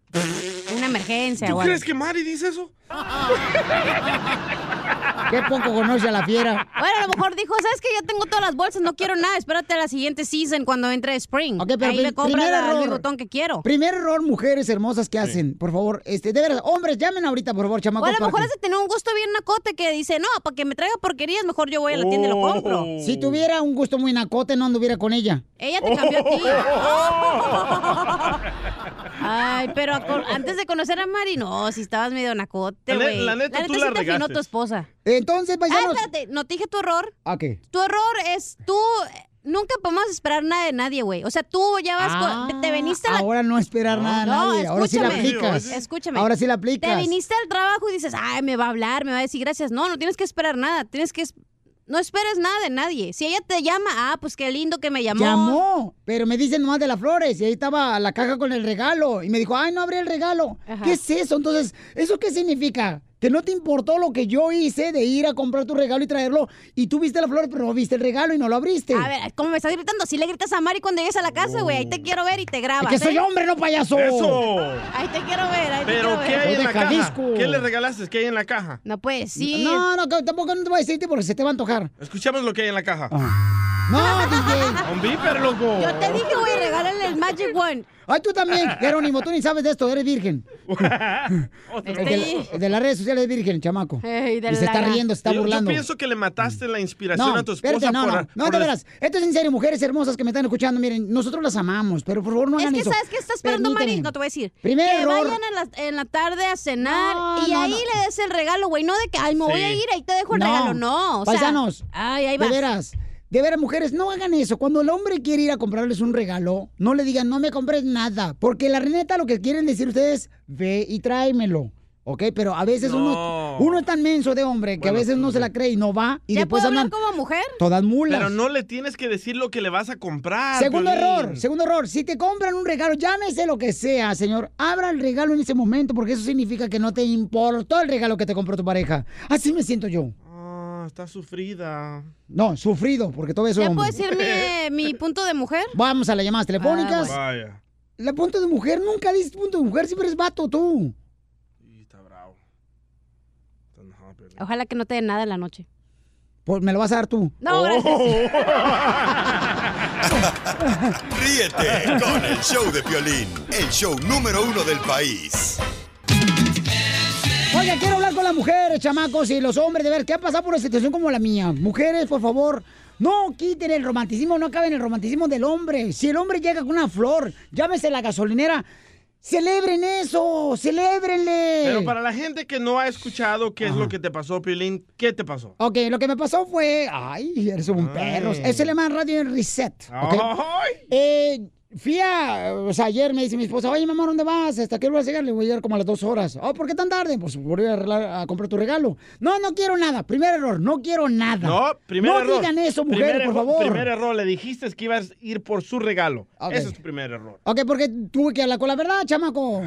Una emergencia. ¿Tú o algo. crees que Mari dice eso? Qué poco conoce a la fiera. Bueno, a lo mejor dijo, ¿sabes que Ya tengo todas las bolsas, no quiero nada, espérate a la siguiente season cuando entre Spring. Ok, pero Ahí me compra primer la error. Louis Vuitton que quiero. Primer error, mujeres hermosas que hacen, por favor, este, de veras, hombres, llamen ahorita, por favor, O chamacos. a lo mejor de tener un gusto bien nacote que dice, no, para que me traiga porquerías, mejor yo voy a la tienda y lo compro. Oh. Si tuviera un gusto muy nacote, no anduviera con ella. Ella te cambió a ti. Ay, pero antes de conocer a Mari, no, si estabas medio nacote, La ne- güey. la neta, tú sí la te afinó tu esposa. Entonces, Ah, paisanos. espérate, no te dije tu error. ¿A qué? Tu error es tú... Nunca podemos esperar nada de nadie, güey. O sea, tú ya vas con... Te viniste a la... Ahora no esperar nada a No, nadie. Ahora sí la escúchame. aplicas. Escúchame. Ahora sí la Te aplicas. viniste al trabajo y dices, ay, me va a hablar, me va a decir gracias. No, no tienes que esperar nada. Tienes que... No esperes nada de nadie. Si ella te llama, ah, pues qué lindo que me llamó. Llamó, pero me dicen nomás de las flores y ahí estaba la caja con el regalo y me dijo, ay, no abrí el regalo. Ajá. ¿Qué es eso? Entonces, ¿eso qué significa? Que no te importó lo que yo hice de ir a comprar tu regalo y traerlo y tú viste la flor pero no viste el regalo y no lo abriste. A ver, ¿cómo me estás gritando? Si le gritas a Mari cuando llegues a la casa, güey, ahí te quiero ver y te grabas. Es que soy ¿eh? hombre, no payaso. ¡Eso! Ahí te quiero ver, ahí te ¿Pero quiero ver. qué hay en la caja? Jalisco. ¿Qué le regalaste? ¿Qué hay en la caja? No puedes decir. No, no, tampoco no te voy a decirte porque se te va a antojar. Escuchemos lo que hay en la caja. No, DJ. Un viper, loco. Yo te dije, güey, el Magic One. Ay, tú también, Jerónimo, tú ni sabes de esto, eres virgen. El de, de las redes sociales es virgen, chamaco. De y se está la- riendo, se está Yo- burlando. Yo pienso que le mataste la inspiración No, a tu esposa espérate, no, por, no, no, por de es- veras. Esto es en serio, mujeres hermosas que me están escuchando, miren, nosotros las amamos, pero por favor no Es hagan que, eso. ¿sabes qué está esperando, Mari? Permíteme. No te voy a decir. Primer que error. vayan en la, en la tarde a cenar No, y no, ahí no. le des el regalo, güey. No de que, ay, me voy a ir, ahí te dejo el No, regalo. No, o sea. paisanos, Ay, ahí de vas. veras, de veras, mujeres, no hagan eso. Cuando el hombre quiere ir a comprarles un regalo, no le digan, no me compres nada. Porque la neta lo que quieren decir ustedes, ve y tráemelo. ¿Ok? Pero a veces No. uno, uno es tan menso de hombre que a veces no se la cree y no va y ¿Ya después puedo hablar andan como mujer? todas mulas. Pero no le tienes que decir lo que le vas a comprar. Segundo Piolín. error, segundo error. Si te compran un regalo, llámese lo que sea, señor. Abra el regalo en ese momento porque eso significa que no te importó el regalo que te compró tu pareja. Así me siento yo. Está sufrida. No, sufrido, porque todo eso ¿Ya puedo decir mi, mi punto de mujer? Vamos a las llamadas telefónicas. Ah, Vaya. La punto de mujer, nunca dices punto de mujer, siempre es vato tú. Ojalá que no te den nada en la noche. Pues me lo vas a dar tú. No, gracias. Ríete con el show de Piolín, el show número uno del país. Quiero hablar con las mujeres, chamacos, y los hombres, de ver qué ha pasado por una situación como la mía. Mujeres, por favor, no quiten el romanticismo, no acaben el romanticismo del hombre. Si el hombre llega con una flor, llámese la gasolinera, celebren eso, celébrenle. Pero para la gente que no ha escuchado qué es lo que te pasó, Piolín, ¿qué te pasó? Ok, lo que me pasó fue. Ay, eres un perro. Eso se llama radio en reset. ¿ok? Eh, fui a. O sea, ayer me dice mi esposa, oye, mamá, ¿dónde vas? ¿Hasta qué hora vas a llegar? Le voy a llegar como a las dos horas. Oh, ¿por qué tan tarde? Pues voy a, arreglar- a comprar tu regalo. No, no quiero nada. Primer error, no quiero nada. No, primer no error. digan eso, Primer mujeres, por error- favor. Primer error, le dijiste que ibas a ir por su regalo. Ese es tu primer error. Ok, porque tuve que hablar con la verdad, chamaco.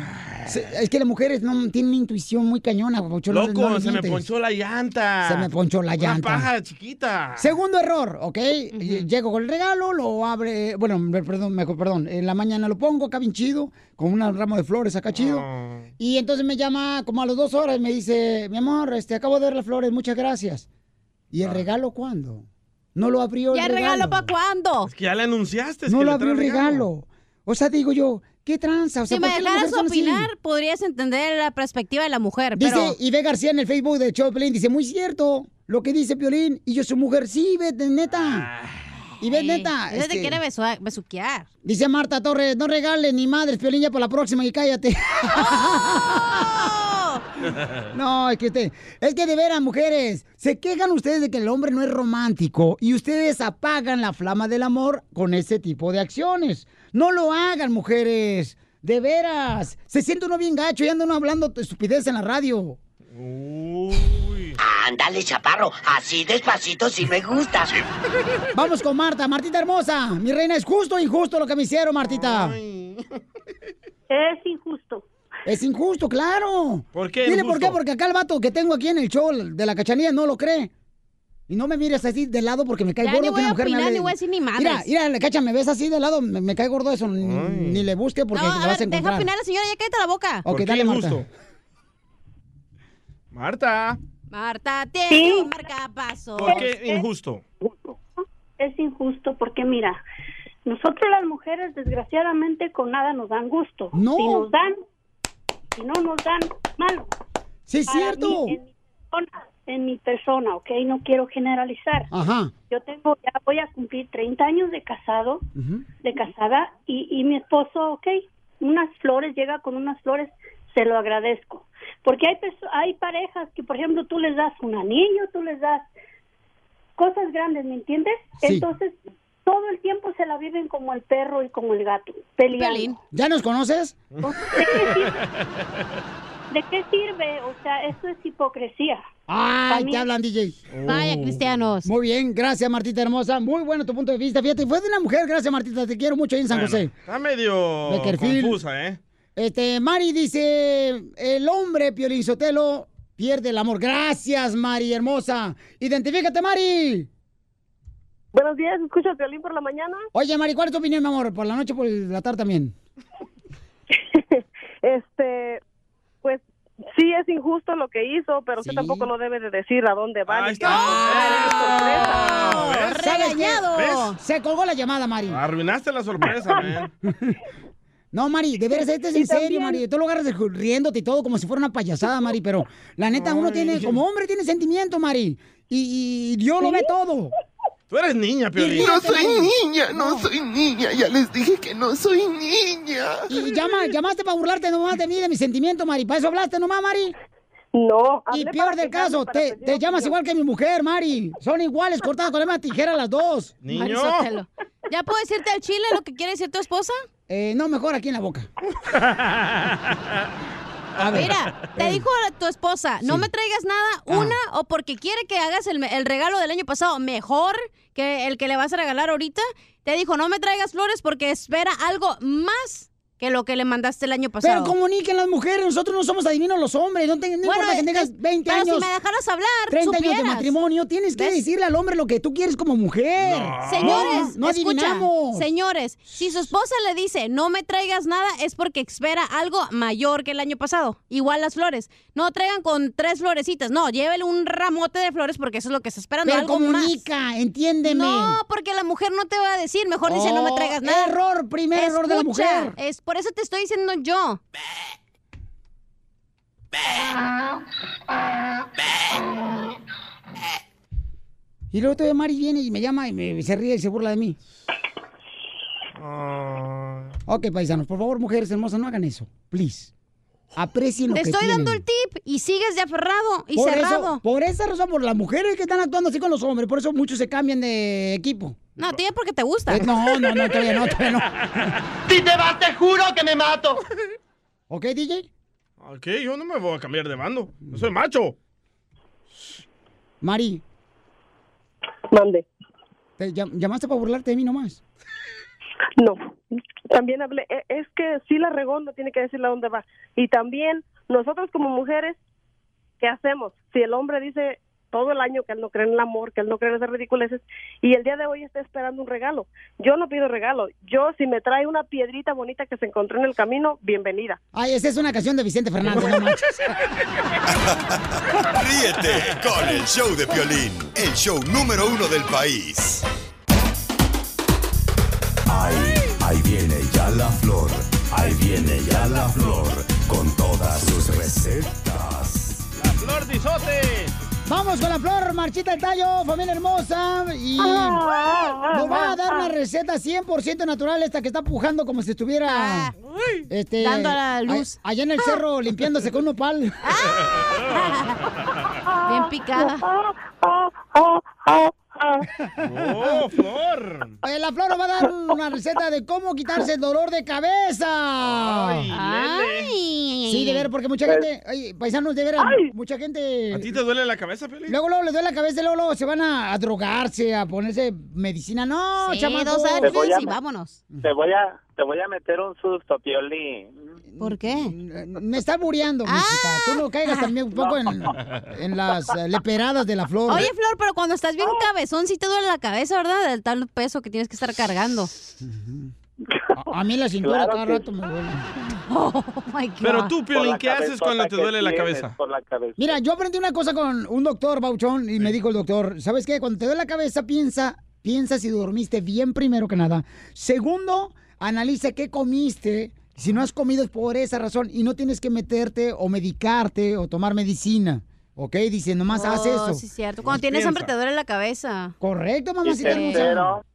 Es que las mujeres no tienen una intuición muy cañona, no- Loco, no se me ponchó la llanta. Se me ponchó la llanta. Una paja chiquita. Segundo error, ¿ok? Llego con el regalo, lo abre, bueno, perdón, me- perdón, en la mañana lo pongo acá bien chido, con un ramo de flores acá chido. Ah. Y entonces me llama como a las dos horas y me dice, mi amor, este, acabo de ver las flores, muchas gracias. ¿Y el regalo cuándo? No lo abrió ¿Ya el el regalo para cuándo? Es que ya le anunciaste. No que lo abrió el trae regalo. O sea, digo yo, ¿qué tranza? O sea, si me ¿por qué las dejaras opinar, podrías entender la perspectiva de la mujer, Dice pero... Ibe García en el Facebook de Piolín, dice, muy cierto lo que dice Piolín, y yo soy mujer, sí, vete, neta. Y ves, neta. Ella te este, quiere besuquear. Dice Marta Torres, no regales ni madres, Piolín, ya para la próxima y cállate. No, es que usted, es que de veras, mujeres, se quejan ustedes de que el hombre no es romántico y ustedes apagan la flama del amor con ese tipo de acciones. No lo hagan, mujeres. De veras. Se siente uno bien gacho y anda uno hablando estupidez en la radio. Ándale, chaparro, así despacito sí me gusta. Vamos con Marta, Martita hermosa. Mi reina, ¿es justo o injusto lo que me hicieron, Martita? Es injusto. Es injusto, claro. ¿Por qué Dile por qué, porque acá el vato que tengo aquí en el show de la cachanilla no lo cree. Y no me mires así de lado porque me cae Ya gordo ni que voy una a mujer me opinar, hable- ni voy a decir ni madres. Mira, mira, la cacha, me ves así de lado, me, me cae gordo eso. Ni, ni le busque porque no, a vas ver, a encontrar. deja opinar a la señora, ya cállate la boca. Ok, dale, Marta. Marta, Marta, tiene Sí. un marcapaso. ¿por qué injusto? Es injusto porque mira, nosotros las mujeres desgraciadamente con nada nos dan gusto. No. Si nos dan, si no nos dan, malo. Sí, es cierto. mí, en, mi persona, en mi persona, ¿ok? No quiero generalizar. Ajá. Yo tengo, ya voy a cumplir 30 años de casado, de casada, y, y mi esposo, ok, unas flores, llega con unas flores, se lo agradezco. Porque hay, hay parejas que, por ejemplo, tú les das un anillo, tú les das cosas grandes, ¿me entiendes? Sí. Entonces, todo el tiempo se la viven como el perro y como el gato, peleando. ¿Ya nos conoces? ¿De qué sirve? ¿De qué sirve? O sea, eso es hipocresía. Mí- te hablan, DJ. Vaya, cristianos. Muy bien, gracias, Martita hermosa. Muy bueno tu punto de vista. Fíjate, fue de una mujer, gracias, Martita. Te quiero mucho ahí en San Bueno, José. Está medio Beckerfield. confusa, ¿eh? Este, Mari dice, el hombre, Piolín Sotelo, pierde el amor. Gracias, Mari, hermosa. Identifícate, Mari. Buenos días, escucho violín por la mañana. Oye, Mari, ¿cuál es tu opinión, mi amor? ¿Por la noche o por la tarde también? Este, pues sí es injusto lo que hizo, pero usted tampoco no debe de decir a dónde va. ni qué va Ah. ¿Ves? Se colgó la llamada, Mari. Arruinaste la sorpresa, man. No, Mari, de veras, este es en serio, Mari. Tú lo agarras riéndote y todo como si fuera una payasada, Mari, pero la neta, uno tiene, como hombre, tiene sentimiento, Mari. Y, y Dios lo ve todo. Tú eres niña, Piolín. No soy niña, no soy niña. Ya les dije que no soy niña. Y llama, llamaste para burlarte nomás de mí, de mis sentimientos, Mari. ¿Para eso hablaste nomás, Mari? No. Y peor del caso, te, te llamas igual que mi mujer, Mari. Son iguales, cortadas con la misma tijera las dos. Sotelo. ¿Ya puedo decirte al chile lo que quiere decir tu esposa? Eh, no, mejor aquí en la boca. A ver. Mira, te dijo a tu esposa, no me traigas nada, una, o porque quiere que hagas el, el regalo del año pasado mejor que el que le vas a regalar ahorita. Te dijo, no me traigas flores porque espera algo más que lo que le mandaste el año pasado. Pero comuniquen las mujeres, nosotros no somos adivinos los hombres. No, te- no Bueno, importa que eh, tengas eh, 20 pero si años. me dejaras hablar, 30 años de matrimonio, tienes que ¿Ves? decirle al hombre lo que tú quieres como mujer. Señores, no, no escucha, señores, si su esposa le dice no me traigas nada es porque espera algo mayor que el año pasado. Igual las flores. No traigan con tres florecitas, no, llévele un ramote de flores porque eso es lo que está esperando. Pero algo comunica, más. entiéndeme. No, porque la mujer no te va a decir, mejor dice no me Oh, traigas nada. error, primer error de la mujer. Es por eso te estoy diciendo yo. Y luego todavía Mari viene y me llama y me, se ríe y se burla de mí. Ok, paisanos, por favor, mujeres hermosas, no hagan eso. Please. Aprecien lo Te que estoy dando el tip y sigues de aferrado y por cerrado. Eso, por esa razón, por las mujeres que están actuando así con los hombres, por eso muchos se cambian de equipo. No, tía, porque te gusta. Eh, no, no, no, todavía no, todavía no. Si te vas, te juro que me mato. ¿Ok, DJ? Ok, yo no me voy a cambiar de bando. Yo soy macho. Mari. Mande. ¿Te llam- llamaste para burlarte de mí nomás? No, también hablé, e- es que sí la regó, no tiene que decirle a dónde va. Y también nosotros como mujeres, ¿qué hacemos? Si el hombre dice todo el año que él no cree en el amor, que él no cree en esas ridiculeces, y el día de hoy está esperando un regalo. Yo no pido regalo, yo si me trae una piedrita bonita que se encontró en el camino, bienvenida. Ay, esa es una canción de Vicente Fernández, no. Ríete con el show de Piolín, el show número uno del país. Ahí, ahí viene ya la flor, ahí viene ya la flor, con todas sus recetas. La flor de isote. Vamos con la flor, Marchita el Tallo, familia hermosa. Y nos va a dar una receta 100% natural, esta que está pujando como si estuviera este, Dando a la luz. a- allá en el cerro limpiándose con un opal. Bien picada. ¡Oh, Flor! Eh, la flor nos va a dar una receta de cómo quitarse el dolor de cabeza. Ay, Ay. Sí, de ver, porque mucha gente, ay, paisanos, de veras, mucha gente... ¿A ti te duele la cabeza, Piolín? Luego, luego les duele la cabeza y luego, luego se van a, a drogarse, a ponerse medicina. No, Sí, chamaco. dos años y vámonos. Te voy a, te voy a meter un susto, Piolín. ¿Por qué? Me está muriendo, mijita. Tú no caigas también un poco en, en las eh, leperadas de la flor. Oye, Flor, pero cuando estás bien cabezón, sí te duele la cabeza, ¿verdad? Del tal peso que tienes que estar cargando. A, a mí la cintura Claro cada que rato me duele. Oh, my God. Pero tú, Piolín, ¿qué haces cuando te duele la cabeza? Por la cabeza. Mira, yo aprendí una cosa con un doctor, Bauchón, y me dijo el doctor, ¿sabes qué? Cuando te duele la cabeza, piensa, piensa si dormiste bien primero que nada. Segundo, analiza qué comiste. Si no has comido es por esa razón y no tienes que meterte o medicarte o tomar medicina. ¿Ok? Dice, nomás haz Oh, eso. Sí, es cierto. Cuando tienes hambre te duele la cabeza. Correcto, Y mamacita hermosa. tercero,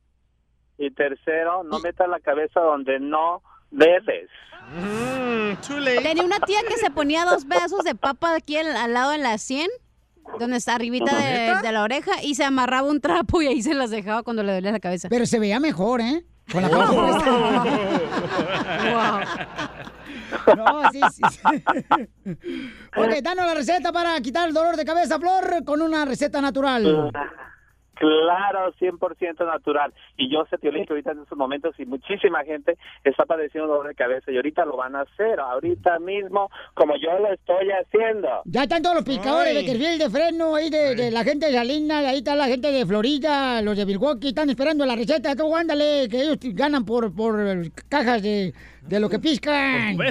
y tercero, no metas la cabeza donde no debes. Mm, too late. Tenía una tía que se ponía dos pedazos de papa aquí al, al lado de la sien, donde está arribita de, de la oreja, y se amarraba un trapo y ahí se las dejaba cuando le dolía la cabeza. Pero se veía mejor, ¿eh? Con la papa puesta. No, sí, sí. sí. ok, danos la receta para quitar el dolor de cabeza, Flor, con una receta natural. Claro, 100% natural. Y yo sé, Piolín, que ahorita en estos momentos y muchísima gente está padeciendo dolor de cabeza y ahorita lo van a hacer, ahorita mismo, como yo lo estoy haciendo. Ya están todos los picadores Ay. de Kerfiel, de freno, ahí de, de la gente de Salinas, ahí está la gente de Florida, los de Milwaukee, están esperando la receta. Tú, ándale, que ellos ganan por, por cajas de, de lo que piscan.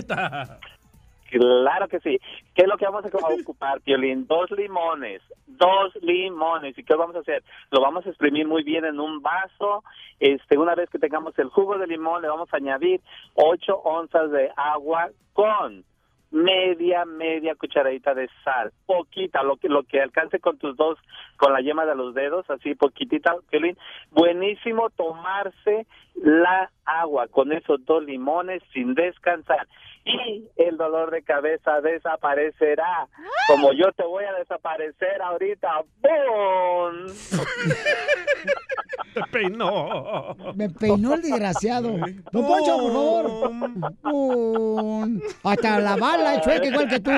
Claro que sí. ¿Qué es lo que vamos a ocupar, Piolín? Dos limones, dos limones. ¿Y qué vamos a hacer? Lo vamos a exprimir muy bien en un vaso. Este, una vez que tengamos el jugo de limón, le vamos a añadir ocho onzas de agua con media, media cucharadita de sal, poquita, lo que, lo que alcance con tus dos, con la yema de los dedos, así poquitita, Piolín. Buenísimo tomarse la agua con esos dos limones sin descansar y el dolor de cabeza desaparecerá. Como yo te voy a desaparecer ahorita. ¡Bum! Te peinó. Me peinó el desgraciado. Don Poncho, por favor. Pum. Hasta la bala chueca igual que tú.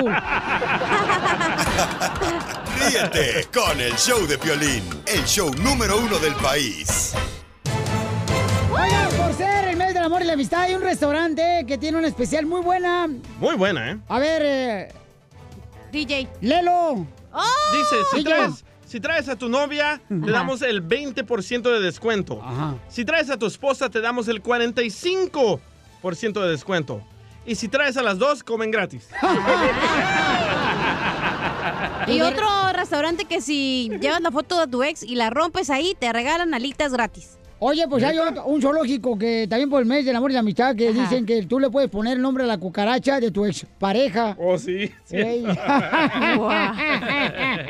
Ríete con el show de Piolín, el show número uno del país. Oigan, por ser el mes del amor y la amistad, hay un restaurante que tiene una especial muy buena. Muy buena, ¿eh? A ver, eh, DJ. Lelo. Dice, si traes, si traes a tu novia, te Ajá. damos el 20% de descuento. Si traes a tu esposa, te damos el 45% de descuento. Y si traes a las dos, comen gratis. Y otro restaurante que si llevas la foto de tu ex y la rompes ahí, te regalan alitas gratis. Oye, pues hay otro- un zoológico que también por el mes del amor y la amistad que dicen que tú le puedes poner el nombre a la cucaracha de tu expareja. Oh, sí. Ey.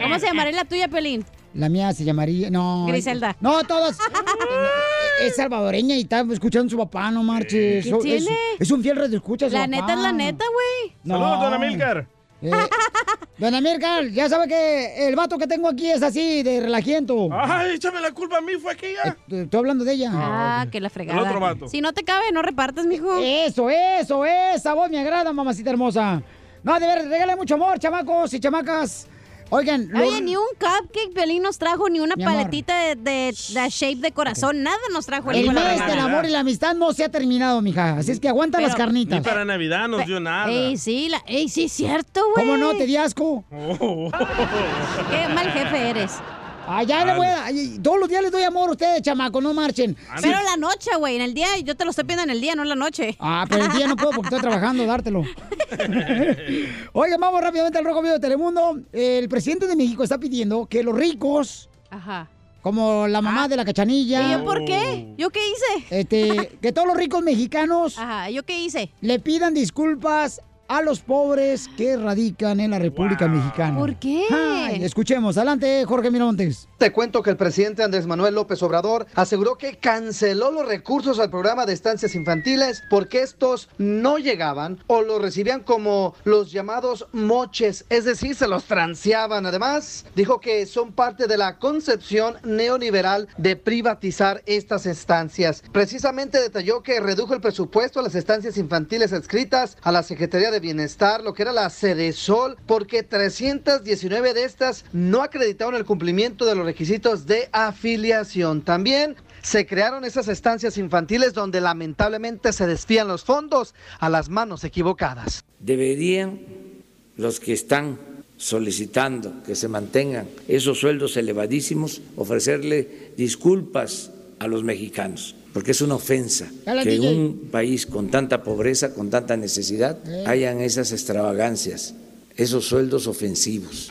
¿Cómo se llamaría la tuya, Pelín? La mía se llamaría. No. Griselda. No, todas. es salvadoreña y está escuchando a su papá, no marches. ¿Qué So- tiene? Es, es un fiel red de escucha. su La papá. neta es la neta, güey. No. Saludos, don Amílcar. Eh, don Amílcar, ya sabe que el vato que tengo aquí es así, de relajiento. Ay, échame la culpa a mí, fue aquella. Eh, Estoy hablando de ella. Ah, que la fregada. El otro vato. Si no te cabe, no repartes, mijo. Eso, eso, esa voz me agrada, mamacita hermosa. No, de ver, regale mucho amor, chamacos y chamacas. Oigan, lo- Oye, ni un cupcake Pelín nos trajo, ni una Mi paletita de, de, de shape de corazón, nada nos trajo el mes del amor y la amistad no se ha terminado, mija. Así es que aguanta Pero- las carnitas. Ni para Navidad nos dio nada. Ey, sí, la, ey, sí, es cierto, güey. ¿Cómo no? ¿Te di asco? Oh. Qué mal jefe eres. Ah, ya le voy a... ay, Todos los días les doy amor a ustedes, chamaco, no marchen. Pero en la noche, güey, en el día, yo te lo estoy pidiendo en el día, no en la noche. Ah, pero el día no puedo porque estoy trabajando, dártelo. Oigan, vamos rápidamente al Rojo Vivo de Telemundo. El presidente de México está pidiendo que los ricos, Ajá. como la mamá de la cachanilla... ¿Y yo por qué? ¿Yo qué hice? Este, que todos los ricos mexicanos Ajá, ¿yo qué hice? le pidan disculpas a los pobres que radican en la República Mexicana. ¿Por qué? Ay, escuchemos, adelante, Jorge Miramontes. Te cuento que el presidente Andrés Manuel López Obrador aseguró que canceló los recursos al programa de estancias infantiles porque estos no llegaban o los recibían como los llamados moches, es decir, se los transeaban. Además, dijo que son parte de la concepción neoliberal de privatizar estas estancias. Precisamente detalló que redujo el presupuesto a las estancias infantiles adscritas a la Secretaría de Bienestar, lo que era la Sol, porque 319 de estas no acreditaron el cumplimiento de los requisitos de afiliación. También se crearon esas estancias infantiles donde lamentablemente se desvían los fondos a las manos equivocadas. Deberían los que están solicitando que se mantengan esos sueldos elevadísimos ofrecerle disculpas a los mexicanos, porque es una ofensa que en un país con tanta pobreza, con tanta necesidad, hayan esas extravagancias, esos sueldos ofensivos.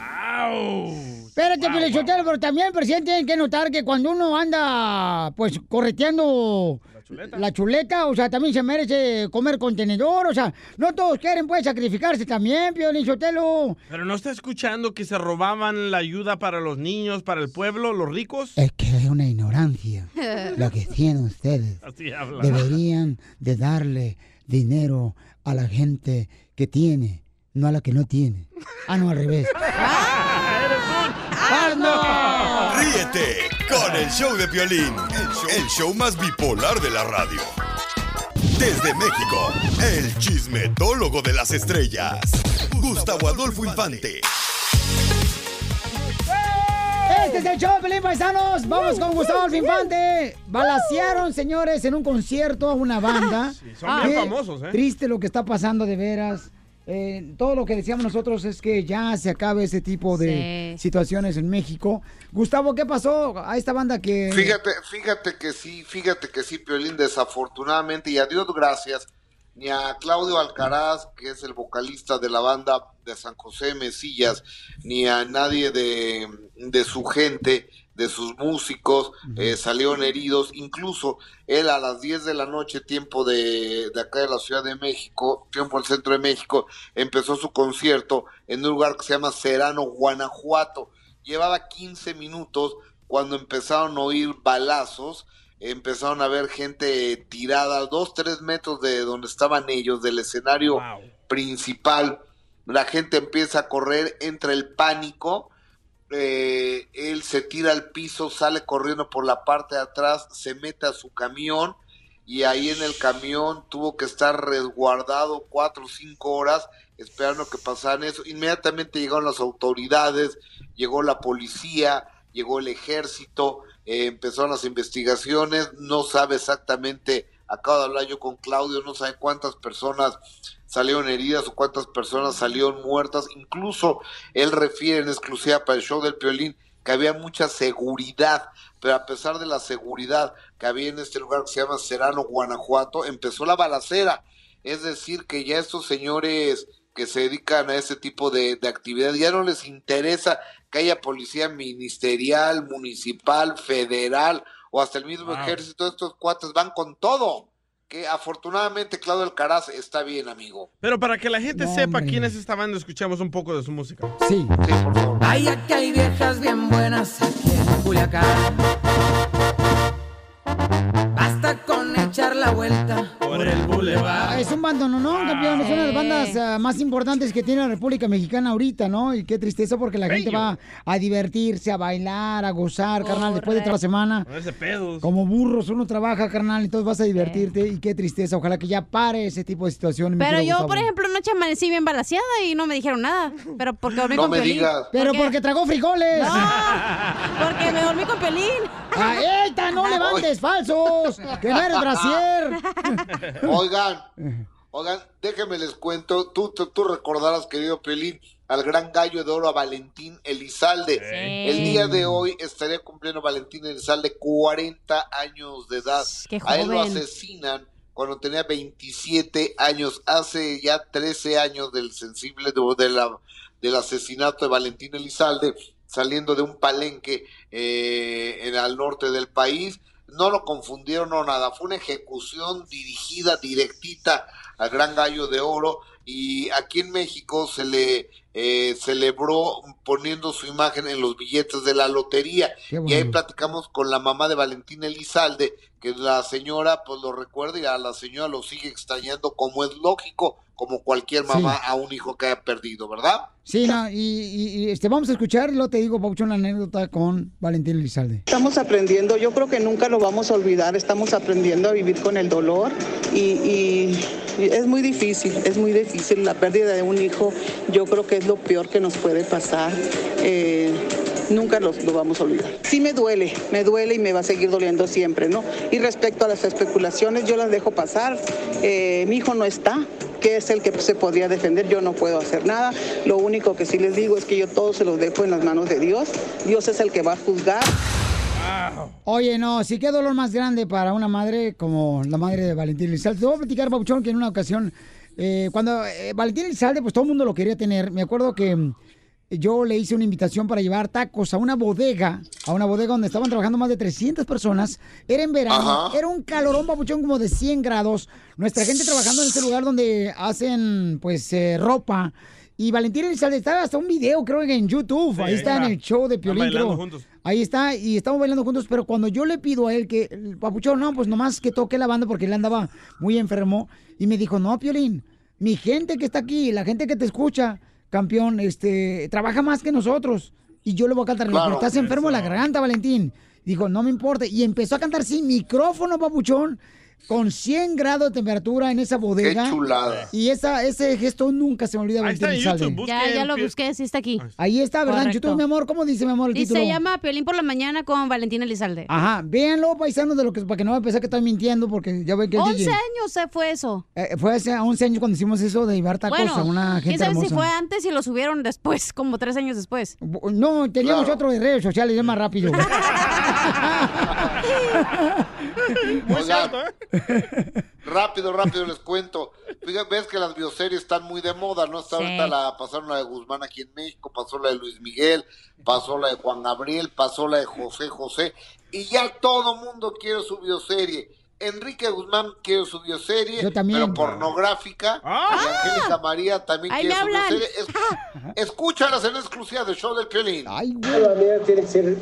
Espérate, Pelichotelo, pero también el presidente tiene que notar que cuando uno anda, pues, correteando la chuleta, o sea, también se merece comer contenedor, o sea, no todos quieren, pues, sacrificarse también, Pelichotelo. Pero no está escuchando que se robaban la ayuda para los niños, para el pueblo, los ricos. Es que es una ignorancia lo que tienen ustedes. Así habla. Deberían de darle dinero a la gente que tiene, no a la que no tiene. Ah, no, al revés. Ríete con el show de Piolín, el show, el show más bipolar de la radio. Desde México, el chismetólogo de las estrellas, Gustavo Adolfo Infante. Este es el show de Pelín Paisanos. Vamos con Gustavo Adolfo Infante. Balasearon, señores, en un concierto a una banda. son bien famosos, ¿eh? Triste lo que está pasando de veras. Eh, todo lo que decíamos nosotros es que ya se acabe ese tipo de Sí. situaciones en México. Gustavo, ¿qué pasó a esta banda que... Fíjate, fíjate que sí, fíjate que sí, Piolín, desafortunadamente, y a Dios gracias, ni a Claudio Alcaraz, que es el vocalista de la banda de San José Mesillas, ni a nadie de, de su gente, de sus músicos, eh, salieron heridos. Incluso él a las 10 de la noche, tiempo de, de acá de la Ciudad de México, tiempo del centro de México, empezó su concierto en un lugar que se llama Serano, Guanajuato. Llevaba 15 minutos cuando empezaron a oír balazos empezaron a ver gente tirada dos, tres metros de donde estaban ellos, del escenario principal. La gente empieza a correr, entra el pánico, eh, él se tira al piso, sale corriendo por la parte de atrás, se mete a su camión y ahí en el camión tuvo que estar resguardado cuatro o cinco horas esperando que pasaran eso. Inmediatamente llegaron las autoridades, llegó la policía, llegó el ejército, eh, empezaron las investigaciones, no sabe exactamente, acabo de hablar yo con Claudio, no sabe cuántas personas salieron heridas o cuántas personas salieron muertas, incluso él refiere en exclusiva para el show del Piolín que había mucha seguridad, pero a pesar de la seguridad que había en este lugar que se llama Serano, Guanajuato, empezó la balacera, es decir, que ya estos señores que se dedican a ese tipo de, de actividad ya no les interesa que haya policía ministerial, municipal, federal o hasta el mismo Wow. ejército, estos cuates van con todo. Que afortunadamente Claudio Alcaraz está bien, amigo. Pero para que la gente No, sepa hombre. quién es esta banda, escuchamos un poco de su música. Sí. Vaya que hay viejas bien buenas aquí en Culiacán. Echar la vuelta por el bulevar. Ah, Es un bando, ¿no? no campeón. Es una de las bandas ah, más importantes que tiene la República Mexicana ahorita, ¿no? Y qué tristeza porque la gente va a divertirse, a bailar, a gozar, carnal, después de toda la semana. Ponerse pedos. Como burros, uno trabaja, carnal, entonces vas a divertirte y qué tristeza. Ojalá que ya pare ese tipo de situaciones. mi Pero yo, Gustavo. por ejemplo, anoche amanecí bien balaseada y no me dijeron nada. Pero porque dormí No con me digas. Pero porque tragó frijoles. No, porque me dormí con Piolín. ¡Ah, ¡Eita, no levantes falsos! ¡Que no eres brasier! Oigan, oigan, déjenme les cuento, tú, tú, tú recordarás, querido Pelín, al gran gallo de oro, a Valentín Elizalde. El día de hoy estaría cumpliendo Valentín Elizalde 40 años de edad. Qué A él lo asesinan cuando tenía 27 años, hace ya 13 años del sensible de, de la, del asesinato de Valentín Elizalde, saliendo de un palenque eh, en al norte del país. No lo confundieron o nada, fue una ejecución dirigida directita al Gran Gallo de Oro. Y aquí en México se le eh, celebró poniendo su imagen en los billetes de la lotería. Y ahí platicamos con la mamá de Valentín Elizalde que la señora pues lo recuerda y a la señora lo sigue extrañando como es lógico como cualquier mamá Sí. a un hijo que haya perdido, ¿verdad? Sí, no, y, y- y, este, vamos a escuchar, lo te digo, Pauchón, la anécdota con Valentín Elizalde. Estamos aprendiendo, yo creo que nunca lo vamos a olvidar, estamos aprendiendo a vivir con el dolor y, y- y es muy difícil, es muy difícil. La pérdida de un hijo yo creo que es lo peor que nos puede pasar. Eh, nunca los- lo vamos a olvidar. Sí me duele, me duele y me va a seguir doliendo siempre, ¿no? Y respecto a las especulaciones, yo las dejo pasar. Eh, mi hijo no está, que es el que se podría defender, yo no puedo hacer nada. Lo único que sí les digo es que yo todo se los dejo en las manos de Dios. Dios es el que va a juzgar. Oye, no, sí qué dolor más grande para una madre como la madre de Valentín Elizalde. Te voy a platicar, Pauchón, que en una ocasión, eh, cuando eh, Valentín Elizalde, pues todo el mundo lo quería tener. Me acuerdo que yo le hice una invitación para llevar tacos a una bodega, a una bodega donde estaban trabajando más de 300 personas. Era en verano, Ajá. era un calorón, Papuchón, como de 100 grados. Nuestra gente trabajando en ese lugar donde hacen, pues, eh, ropa. Y Valentín Elizalde estaba hasta un video, creo que en YouTube. Sí, ahí está en el show de Piolín. bailando creo. juntos. Ahí está, y estamos bailando juntos, pero cuando yo le pido a él que, el papuchón, no, pues nomás que toque la banda porque él andaba muy enfermo, y me dijo, no, Piolín, mi gente que está aquí, la gente que te escucha, campeón, este, trabaja más que nosotros, y yo le voy a cantar, Claro. pero estás enfermo de la garganta, Valentín. Dijo, no me importa, y empezó a cantar sin micrófono, papuchón, con 100 grados de temperatura en esa bodega. chulada. Y esa, ese gesto nunca se me olvida, Ahí Valentín está en Elizalde. YouTube, Ya, ya lo busqué, sí está aquí. Ahí está, ¿verdad? En Correcto. YouTube, mi amor, ¿cómo dice, mi amor, el Y título? se llama Piolín por la mañana con Valentín Elizalde. Ajá, véanlo, paisanos, de lo que para que no va a pensar que estoy mintiendo, porque ya ve que el 11 DJ, años se fue eso. eh, fue hace 11 años cuando hicimos eso de tacos Bueno, a una quién gente sabe hermosa. si fue antes y lo subieron después, como tres años después. No, teníamos Claro. otro de redes sociales, es más rápido. Oigan, rápido, rápido les cuento. Fíjate, ves que las bioseries están muy de moda, ¿no? Está Sí. ahorita la, pasaron la de Guzmán aquí en México, pasó la de Luis Miguel, pasó la de Juan Gabriel, pasó la de José José, y ya todo mundo quiere su bioserie. Enrique Guzmán quiere su bioserie, Yo también. pero pornográfica. Y Angélica María también Ahí quiere su bioserie. Es- escúchalas en exclusiva del show del Piolín. La mía tiene que ser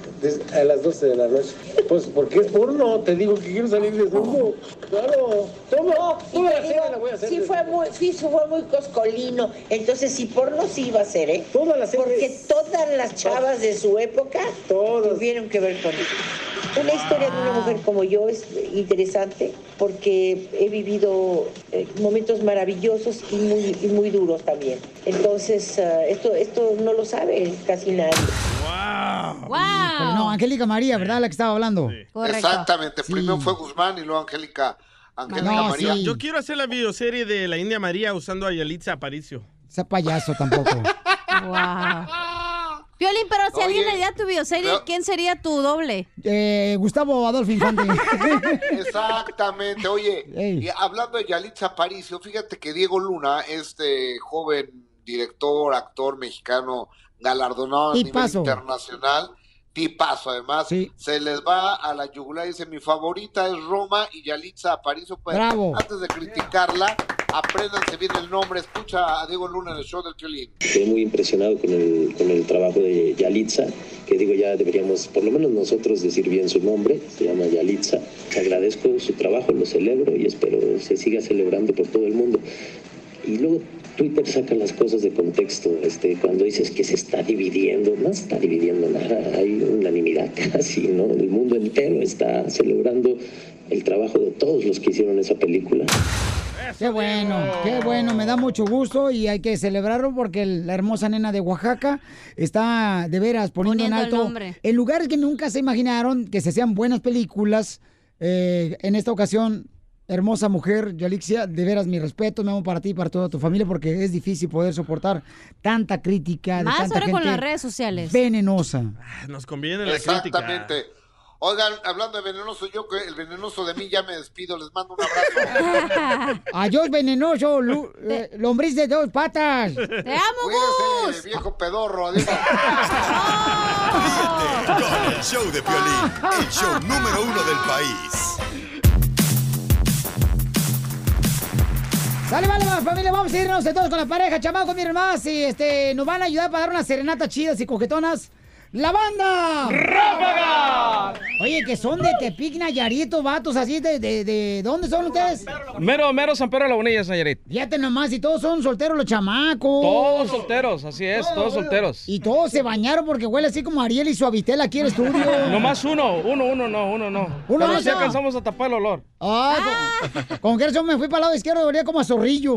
a las 12 de la noche. Pues porque es porno, te digo que quiero salir desnudo. Claro, toma, toda la la voy a hacer. Sí fue muy, sí fue muy coscolino. Entonces, si porno sí iba a ser, ¿eh? Todas las Porque todas las chavas de su época tuvieron que ver con eso. Una historia de una mujer como yo es interesante porque he vivido eh, momentos maravillosos y muy, y muy duros también. Entonces, ah, esto, esto no lo sabe casi nadie. Híjole, No, Angélica María, ¿verdad? La que estaba hablando. Exactamente, Sí. primero fue Guzmán y luego Angélica, Angélica No, María. sí. Yo quiero hacer la videoserie de la India María usando a Yalitza Aparicio. Ese payaso tampoco. Wow. Piolín, pero si Oye, alguien le diera tu bioserie, pero- ¿quién sería tu doble? Eh, Gustavo Adolfo Infante. Exactamente, oye, y hablando de Yalitza Aparicio, fíjate que Diego Luna, este joven director, actor mexicano galardonado a nivel internacional, tipazo además, se les va a la yugular y dice, mi favorita es Roma y Yalitza Aparicio, pues Bravo. antes de criticarla, apréndanse bien el nombre, escucha a Diego Luna en el show del Piolín. Quedé muy impresionado con el, con el trabajo de Yalitza, que digo ya deberíamos, por lo menos nosotros, decir bien su nombre, se llama Yalitza. Agradezco su trabajo, lo celebro y espero se siga celebrando por todo el mundo. Y luego Twitter saca las cosas de contexto, este, cuando dices que se está dividiendo, no se está dividiendo nada, hay unanimidad casi, ¿no? El mundo entero está celebrando el trabajo de todos los que hicieron esa película. Qué bueno, qué bueno, me da mucho gusto y hay que celebrarlo porque el- la hermosa nena de Oaxaca está de veras poniendo, Poniendo en el alto nombre. en lugares que nunca se imaginaron que se hacían buenas películas. Eh, en esta ocasión, hermosa mujer, Yalixia, de veras mi respeto, mi amo para ti y para toda tu familia porque es difícil poder soportar tanta crítica de Más tanta ahora con gente las redes sociales. venenosa. Nos conviene la crítica. Exactamente. Oigan, hablando de venenoso, yo que el venenoso de mí ya me despido, les mando un abrazo. Adiós, venenoso, lu- eh, lombriz de dos patas. ¡Te amo, Cuídese, viejo pedorro, adiós. Con el show de Piolín, el show número uno del país. Sale, vale, vale, familia, vamos a irnos entonces con la pareja, chamaco, miren más, y este, nos van a ayudar para dar unas serenatas chidas y coquetonas. ¡La banda! ¡Ráfaga! Oye, que son de Tepic, Nayarito, vatos así, de, de, de ¿dónde son ustedes? Mero, mero San Pedro de la Bonilla, Nayarit. Fíjate nomás, y todos son solteros los chamacos. Todos solteros, así es, todos solteros. Y todos se bañaron porque huele así como Ariel y Suavitel aquí en el estudio. Nomás uno, uno, uno no, uno no. Uno Pero no, sí alcanzamos a tapar el olor. Ay, con, con que me fui para el lado izquierdo, olía como a zorrillo.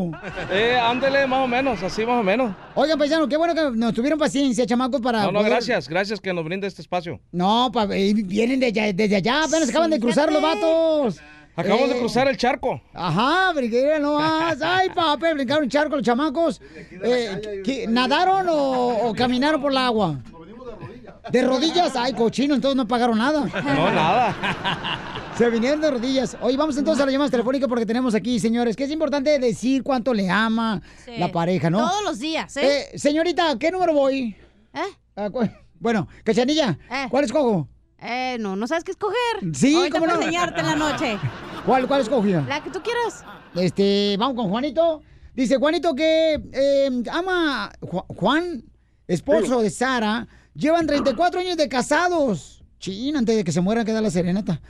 Eh, ándele, más o menos, así más o menos. Oigan, paisano, qué bueno que nos tuvieron paciencia, chamacos, para No, no, poder- gracias, gracias que nos brinde este espacio. No, pa- eh, vienen de allá- desde allá, apenas acaban de cruzar los vatos. Acabamos Eh, de cruzar el charco. Ajá, brinqué no más. Ay, papá, brincaron un charco los chamacos. Eh, ¿qué- ¿Nadaron o, o caminaron por el agua? De rodillas, ay, cochino, entonces no pagaron nada. No, nada. Se vinieron de rodillas. Oye, vamos entonces a las llamadas telefónicas porque tenemos aquí, señores, que es importante decir cuánto le ama Sí. la pareja, ¿no? Todos los días, ¿eh? Eh, señorita, ¿qué número voy? ¿Eh? Bueno, Cachanilla, ¿cuál escojo? Eh, no, no sabes qué escoger. Sí, Ahorita ¿cómo voy a no? enseñarte en la noche. ¿Cuál, cuál escogió? La que tú quieras. Este, vamos con Juanito. Dice Juanito que eh, ama Ju- Juan, esposo de Sara, llevan 34 años de casados. Chin, antes de que se muera queda la serenata.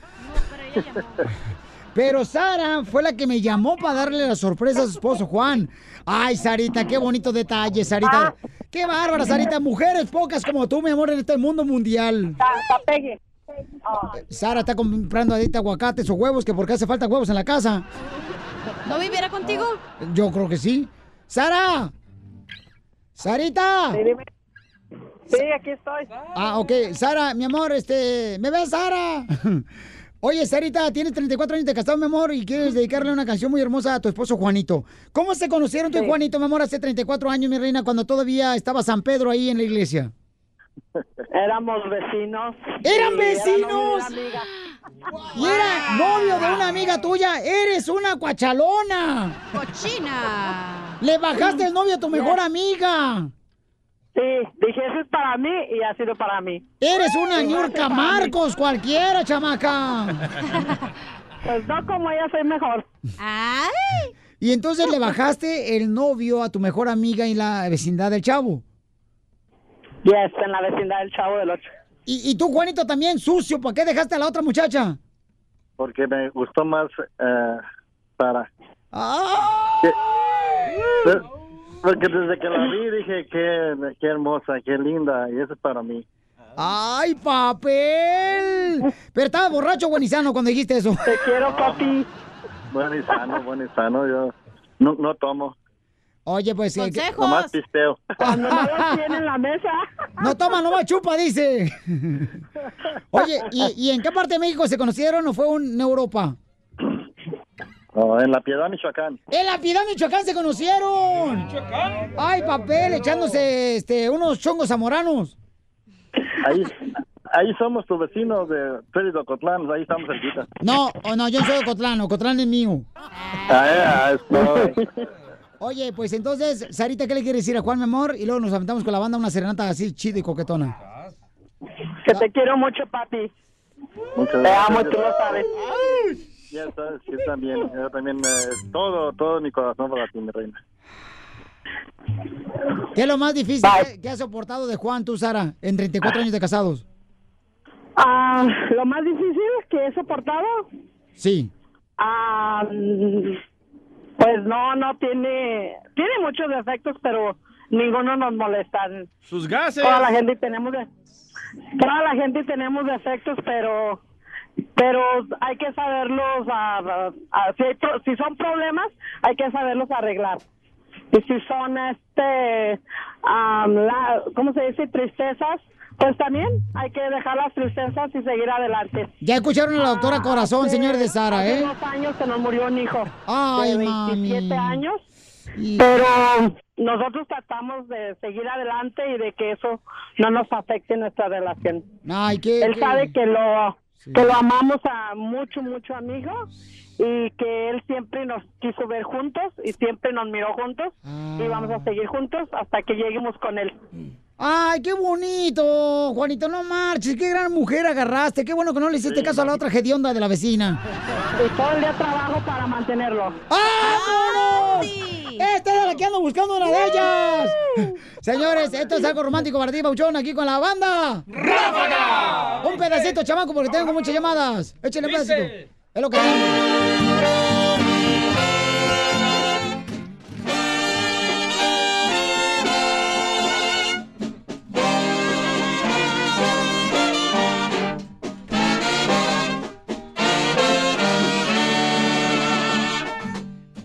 Pero Sara fue la que me llamó para darle la sorpresa a su esposo Juan. Ay, Sarita, qué bonito detalle, Sarita. Qué bárbara, Sarita. Mujeres pocas como tú, mi amor, en este mundo mundial. Sara está comprando ahorita aguacates o huevos, que porque hace falta huevos en la casa. ¿No viviera contigo? Yo creo que sí. ¡Sara! ¡Sarita! Sí, aquí estoy. Ah, ok. Sara, mi amor, este... ¿Me ves, Sara? Oye, Sarita, tienes 34 años de casado, mi amor, y quieres dedicarle una canción muy hermosa a tu esposo Juanito. ¿Cómo se conocieron tú y Sí. Juanito, mi amor, hace 34 años, mi reina, cuando todavía estaba San Pedro ahí en la iglesia? Éramos vecinos. ¿Eran vecinos? Era novio de una amiga. Y era novio de una amiga tuya. Eres una cuachalona. Cochina. Le bajaste el novio a tu mejor amiga. Sí, dije, eso es para mí y ha sido para mí. Eres una Sí, ñurca para mí. Marcos, cualquiera, chamaca. Pues no, como ella soy mejor. ¡Ay! Y entonces le bajaste el novio a tu mejor amiga en la vecindad del chavo. Yes, en la vecindad del Chavo del Ocho. Y, y tú, Juanito, también sucio. ¿Por qué dejaste a la otra muchacha? Porque me gustó más eh, Sara. ¡Ah! De- Porque desde que la vi dije qué, qué hermosa, qué linda, y eso es para mí. ¡Ay, papel! Pero estaba borracho, buenizano, cuando dijiste eso. Te quiero, papi. Y sano, yo no, no tomo, Oye, pues... eh, que- nomás pisteo. Cuando no lo tiene en la mesa. No toma, no va chupa, dice. Oye, ¿y, y en qué parte de México se conocieron o fue un- en Europa? En La Piedad, Michoacán. En la Piedad, Michoacán se conocieron. Ay, papel, echándose este, unos chongos zamoranos. Ahí, ahí somos tus vecinos de Félix Ocotlán, ahí estamos cerquita. No, oh, no, yo soy de Ocotlán, Ocotlán es mío. Ah, estoy. Oye, pues entonces, Sarita, ¿qué le quiere decir a Juan, mi amor? Y luego nos aventamos con la banda una serenata así chida y coquetona. Que te quiero mucho, papi. Muchas Te gracias. amo y tú lo sabes. Ya sabes, sí, también, yo también, eh, todo, todo mi corazón para ti, mi reina. ¿Qué es lo más difícil que, que has soportado de Juan, tú, Sara, en 34 años de casados? Ah, lo más difícil que he soportado, Sí. ah, pues no, no tiene, tiene muchos defectos, pero ninguno nos molesta. Sus gases. Toda la gente tenemos, de- toda la gente tenemos defectos, pero, pero hay que saberlos, ah, ah, ah, si, hay pro- si son problemas, hay que saberlos arreglar. Y si son, este, ah, la, ¿cómo se dice? Tristezas, pues también hay que dejar las tristezas y seguir adelante. Ya escucharon a la doctora Corazón, señores de Sara, Hace ¿eh? dos años se nos murió un hijo Ay, de 27 mami. años, pero nosotros tratamos de seguir adelante y de que eso no nos afecte nuestra relación. Ay, qué... Él qué- sabe que lo que lo amamos a mucho, mucho amigo y que él siempre nos quiso ver juntos y siempre nos miró juntos y vamos a seguir juntos hasta que lleguemos con él. Ay, qué bonito, Juanito, no marches, qué gran mujer agarraste, qué bueno que no le hiciste caso a la otra hedionda de la vecina. Y todo el día trabajo para mantenerlo. ¡Ah, Esta es la que ando buscando una de ellas. Señores, esto es algo romántico para ti, Pauchón, aquí con la banda. ¡Ráfaga! Un pedacito, chamaco, porque tengo muchas llamadas. Échale un pedacito. Es lo que tengo.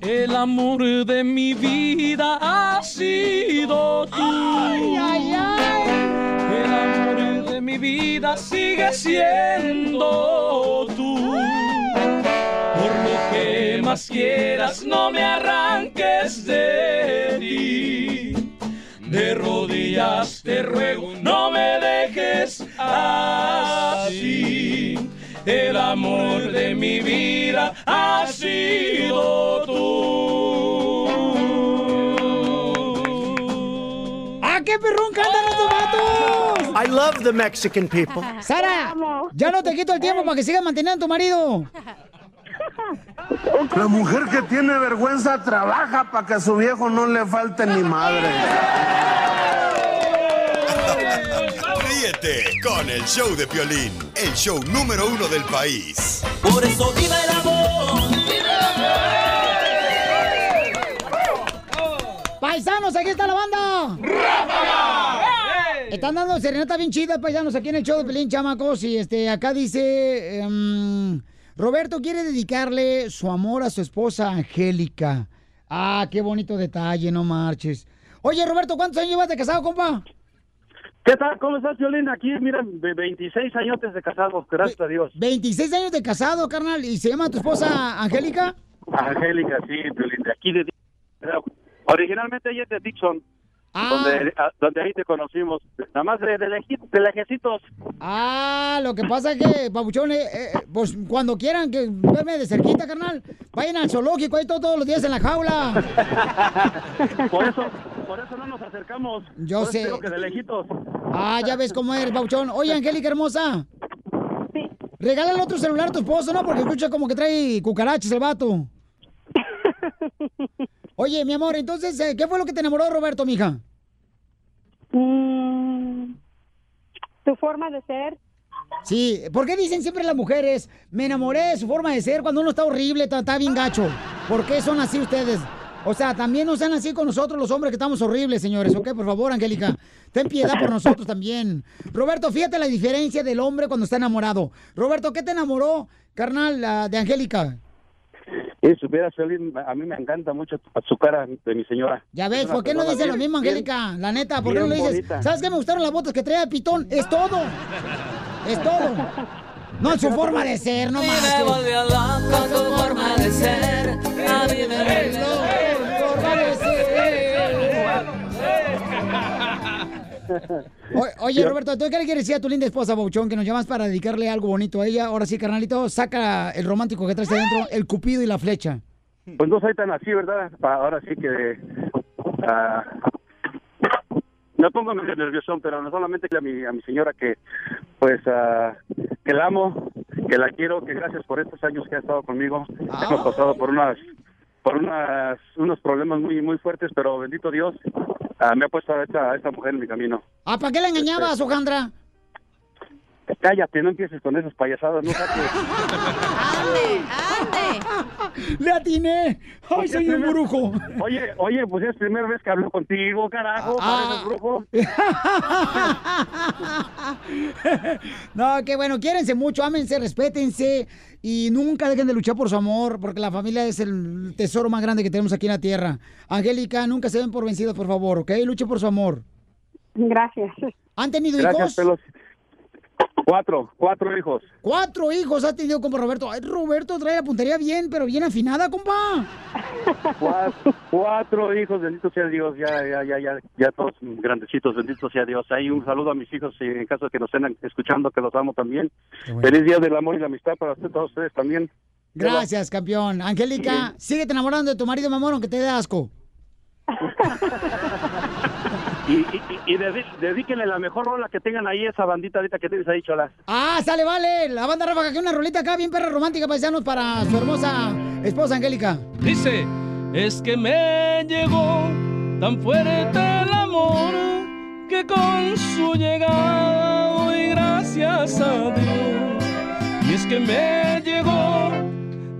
El amor de mi vida ha sido tú. El amor de mi vida sigue siendo más quieras, no me arranques de ti. De rodillas te ruego, no me dejes así. El amor de mi vida ha sido tú. ¡Ah, qué perrón cantan estos vatos! I love the Mexican people. Sara, ya no te quito el tiempo para que sigas manteniendo a tu marido. La mujer que tiene vergüenza trabaja para que a su viejo no le falte ni madre. Ríete con el show de Piolín, el show número uno del país. Por eso viva el amor. Paisanos, aquí está la banda. Están dando serenata bien chida, paisanos, aquí en el show de Pelín Chamacos. Y este, acá dice, em, Roberto quiere dedicarle su amor a su esposa Angélica. Ah, qué bonito detalle, no marches. Oye, Roberto, ¿cuántos años llevas de casado, compa? ¿Qué tal? ¿Cómo estás, Violín? Aquí, mira, de 26 años de casado, gracias a Dios. 26 años de casado, carnal. ¿Y se llama tu esposa Angélica? Angélica, sí, Violín, de aquí de... Originalmente ella es de Dixon, Ah. donde, a- donde ahí te conocimos. Nada más de, de, lejecitos. Ah, lo que pasa es que, Pabuchón, eh, eh, pues cuando quieran que verme de cerquita, carnal, vayan al zoológico ahí todo- todos los días en la jaula. Por eso, por eso no nos acercamos. Yo sé. que de lejitos. Ah, ya ves cómo eres, Pabuchón. Oye, Angélica hermosa. Sí. Regálale otro celular a tu esposo, ¿no? Porque escucha como que trae cucarachas el vato. Oye, mi amor, entonces, eh, ¿qué fue lo que te enamoró Roberto, mija? Mm, tu forma de ser. Sí, ¿por qué dicen siempre las mujeres, me enamoré de su forma de ser cuando uno está horrible, está, está bien gacho? ¿Por qué son así ustedes? O sea, también no sean así con nosotros los hombres que estamos horribles, señores, ¿ok? Por favor, Angélica, ten piedad por nosotros también. Roberto, fíjate la diferencia del hombre cuando está enamorado. Roberto, ¿qué te enamoró, carnal, de Angélica? Y supieras, Piolín, a mí me encanta mucho su cara de mi señora. Ya ves, ¿por qué no dice lo mismo, bien- Angélica? La neta, ¿por qué no le dices? bonita. ¿Sabes qué me gustaron las botas que traía Pitón? Es todo. Es todo. No, su forma de ser, no más. me volvió loco tu forma de ser. A mí me volvió forma de O- oye, Roberto, ¿tú qué le quieres decir a tu linda esposa, Bouchón, que nos llamas para dedicarle algo bonito a ella? Ahora sí, carnalito, saca el romántico que traes adentro, el cupido y la flecha. Pues no soy tan así, ¿verdad? Pa- Ahora sí que... ah, me pongo medio nervioso, pero no solamente a mi, a mi señora que, pues, ah, que la amo, que la quiero, que gracias por estos años que ha estado conmigo. Hemos pasado por unas por unas unos problemas muy muy fuertes, pero bendito Dios, ah, me ha puesto a esta, a esta mujer en mi camino. ¿Ah, para qué la engañabas, Ojandra? Cállate, no empieces con esas payasadas, no saques. ¡Le atiné! ¡Ay, soy un brujo! Oye, oye, pues es primera vez que hablo contigo, carajo, Ah. brujo. No, qué bueno, quiérense mucho, ámense, respétense y nunca dejen de luchar por su amor, porque la familia es el tesoro más grande que tenemos aquí en la tierra. Angélica, nunca se den por vencidos, por favor, ¿ok? Luche por su amor. Gracias. ¿Han tenido Gracias, hijos? pelos. Cuatro, cuatro hijos. Cuatro hijos ha tenido compa Roberto. Ay, Roberto trae la puntería bien, pero bien afinada, compa. Cuatro, cuatro hijos, bendito sea Dios, ya, ya, ya, ya, ya todos grandecitos, bendito sea Dios. Ahí un saludo a mis hijos, en caso de que nos estén escuchando, que los amo también. Feliz Día del Amor y la Amistad para usted, todos ustedes también. Gracias, campeón. Angélica, síguete enamorando de tu marido, mi amor, aunque te dé asco. Y, y, y dedi- dedíquenle la mejor rola que tengan ahí, esa bandita ahorita que tienes ahí, cholas. Ah, sale, vale. La banda Ráfaga, que una rolita acá bien perra romántica, paisanos, para su hermosa esposa, Angélica. Dice, es que me llegó tan fuerte el amor que con su llegada doy gracias a Dios. Y es que me llegó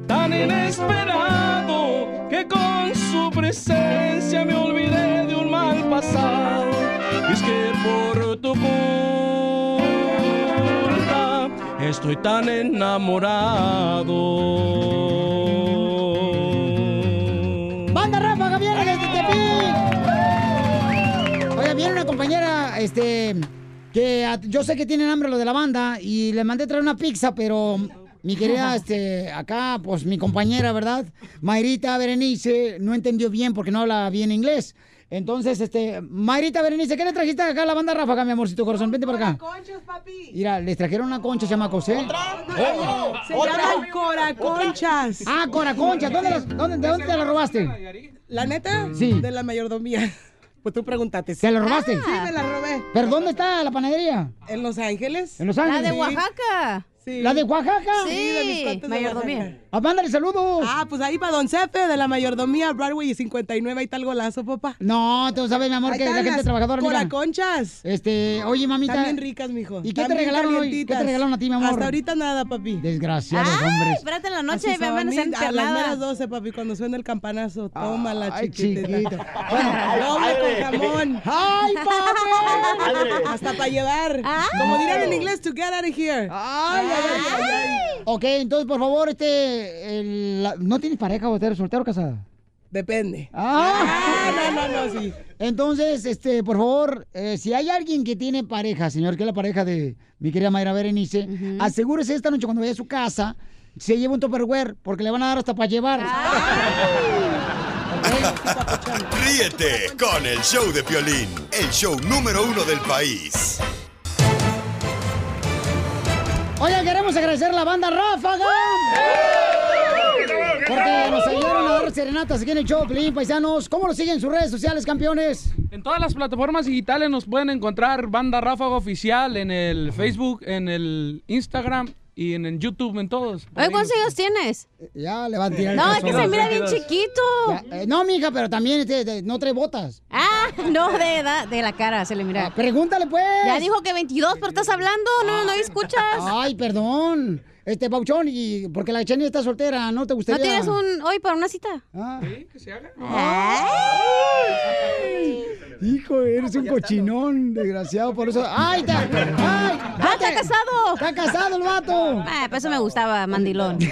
tan inesperado que con su presencia me olvidé Y es que por tu culpa estoy tan enamorado. ¡Banda Ráfaga viene desde Tepic! Oye, viene una compañera, este, que a- yo sé que tienen hambre lo de la banda y le mandé traer una pizza, pero mi querida, este, acá, pues mi compañera, ¿verdad? Mayrita Berenice no entendió bien porque no habla bien inglés. Entonces, este, Mayrita Berenice, ¿qué le trajiste acá a la banda Ráfaga, mi amorcito corazón? Vente para acá. Conchas, papi. Mira, les trajeron una concha, chamacos, ¿eh? Se llaman coraconchas. Ah, coraconchas. ¿Dónde las- dónde- ¿De dónde te la robaste? ¿La neta? Sí. De la mayordomía. Pues tú pregúntate. ¿Te la robaste? Sí, me la robé. ¿Pero dónde está la panadería? En Los Ángeles. ¿En Los Ángeles? La de Sí. Oaxaca. Sí. ¿La de Oaxaca? Sí, de mis cuates de mayordomía. Oaxaca. Ah, mándale saludos. Ah, pues ahí para Don Cepe de la mayordomía, Broadway y 59, ahí está el golazo, papá. No, tú sabes, mi amor, Ahí que la gente las trabajadora, mira. Coraconchas. Este, oye, mamita. Están bien ricas, mijo. ¿Y qué te regalaron hoy? ¿Qué te regalaron a ti, mi amor? Hasta ahorita nada, papi. Desgraciados Ay, hombres. espérate en la noche, Así me van a hacer a las meras 12, papi, cuando suena el campanazo. Toma la Ay, chiquitita. chiquita. Doble con jamón. ¡Ay, padre! Hasta para llevar. Como dirían en inglés, to get out of here. Ay. Ok, entonces, por favor, este, el- la- ¿no tienes pareja o eres soltero o casada? Depende. Ah, no, no, no, sí. Entonces, este, por favor, eh, si hay alguien que tiene pareja, señor, que es la pareja de mi querida Mayra Berenice, asegúrese esta noche cuando vaya a su casa, se lleva un Tupperware, porque le van a dar hasta para llevar. Ríete con el show de Piolín, el show número uno del país. Oye, queremos agradecer a la banda Ráfaga. Porque nos ayudaron a dar serenatas aquí en el show, Pelín, paisanos. ¿Cómo lo siguen en sus redes sociales, campeones? En todas las plataformas digitales nos pueden encontrar Banda Ráfaga Oficial en el Facebook, en el Instagram y en el YouTube, en todos. Oye, ¿cuántos años tienes? Ya le van a tirar el No, es que se mira bien chiquito. Ya, eh, no, mija, pero también este, de- no trae botas. Ah, no, de edad, de la cara se le mira. pregúntale, pues. Ya dijo que 22, pero estás hablando, no, no escuchas. Ay, perdón. Este, Pauchón, y porque la Chani está soltera, ¿no te ¿No gustaría? tienes un hoy para una cita? Ah. Sí, que se haga. Hijo, eres un cochinón, desgraciado, por eso. ¡Ay, está! ¡Ay! ¡Ah, está casado! ¡Está casado el vato! Ah, por eso me gustaba, mandilón.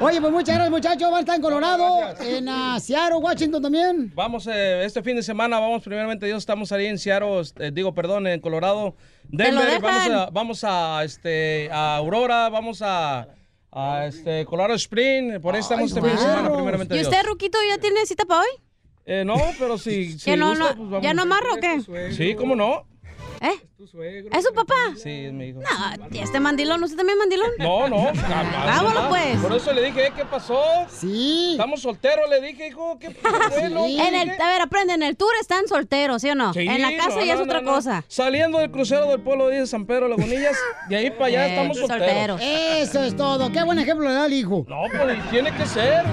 Oye, pues muchas gracias, muchachos. Van a estar en Colorado, en ah, Seattle, Washington también. Vamos, eh, este fin de semana, vamos primeramente Dios, estamos ahí en Seattle, eh, digo, perdón, en Colorado, Denver, vamos a, vamos a, este, a Aurora, vamos a, a, este, Colorado Spring, por ahí estamos este fin de semana, primeramente ¿Y Dios. usted, Ruquito, ya tiene cita para hoy? Eh, no, pero si, si ¿Que no, gusta, no- pues vamos. ¿Ya no amarra o qué? Sí, ¿cómo no? ¿Eh? ¿Es su papá? Sí, es mi hijo. No, ¿y este mandilón? ¿Usted también es mandilón? No, no. jamás, Vámonos, pues. Por eso le dije, ¿eh? ¿qué pasó? Sí. Estamos solteros, le dije, hijo, ¿qué pasó? En el, a ver, aprende, en el tour están solteros, ¿sí o no? Sí, en la casa no, ya es no, otra no, cosa. Saliendo del crucero del pueblo de San Pedro de Lagunillas, de ahí para allá Eh, estamos solteros. Eso es todo. Qué buen ejemplo le da el hijo. No, pues tiene que ser.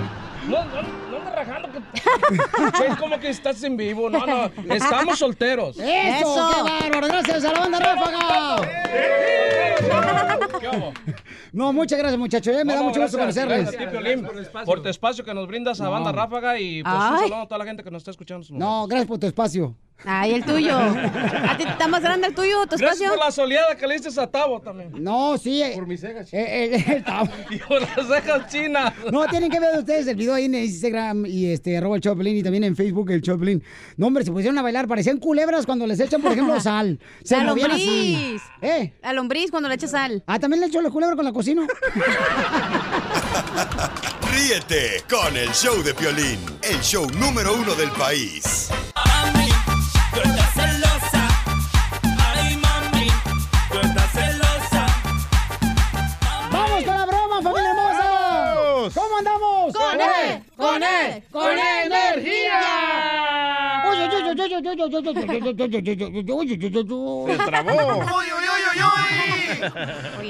No, no, rajando que... Es como que estás en vivo. No, no, estamos solteros. ¡Eso! ¡Qué bárbaro! ¡Gracias a la banda Ráfaga! No, muchas gracias, muchachos. Eh, me da No, no, mucho gusto gracias, conocerles. gracias ti, Piolín, por tu espacio que nos brindas a No. Banda Ráfaga y pues un Ay. saludo a toda la gente que nos está escuchando. No, gracias por tu espacio. Ay, el tuyo. ¿A ti está más grande el tuyo, tu Gracias espacio? por la soleada que le diste a Tavo también. No, sí. Por mis cejas. el Tavo. Y por las cejas chinas. No, tienen que ver ustedes el video ahí en Instagram y este, arroba el Choplin y también en Facebook el Choplin. No, hombre, se pusieron a bailar, parecían culebras cuando les echan, por ejemplo, sal. Se La movían así. lombriz. ¿Eh? La lombriz cuando le echas sal. Ah, también le echo la culebra con la cocina. Ríete con el show de Piolín, el show número uno del país. ¡Con él! ¡Con energía! Se trabó.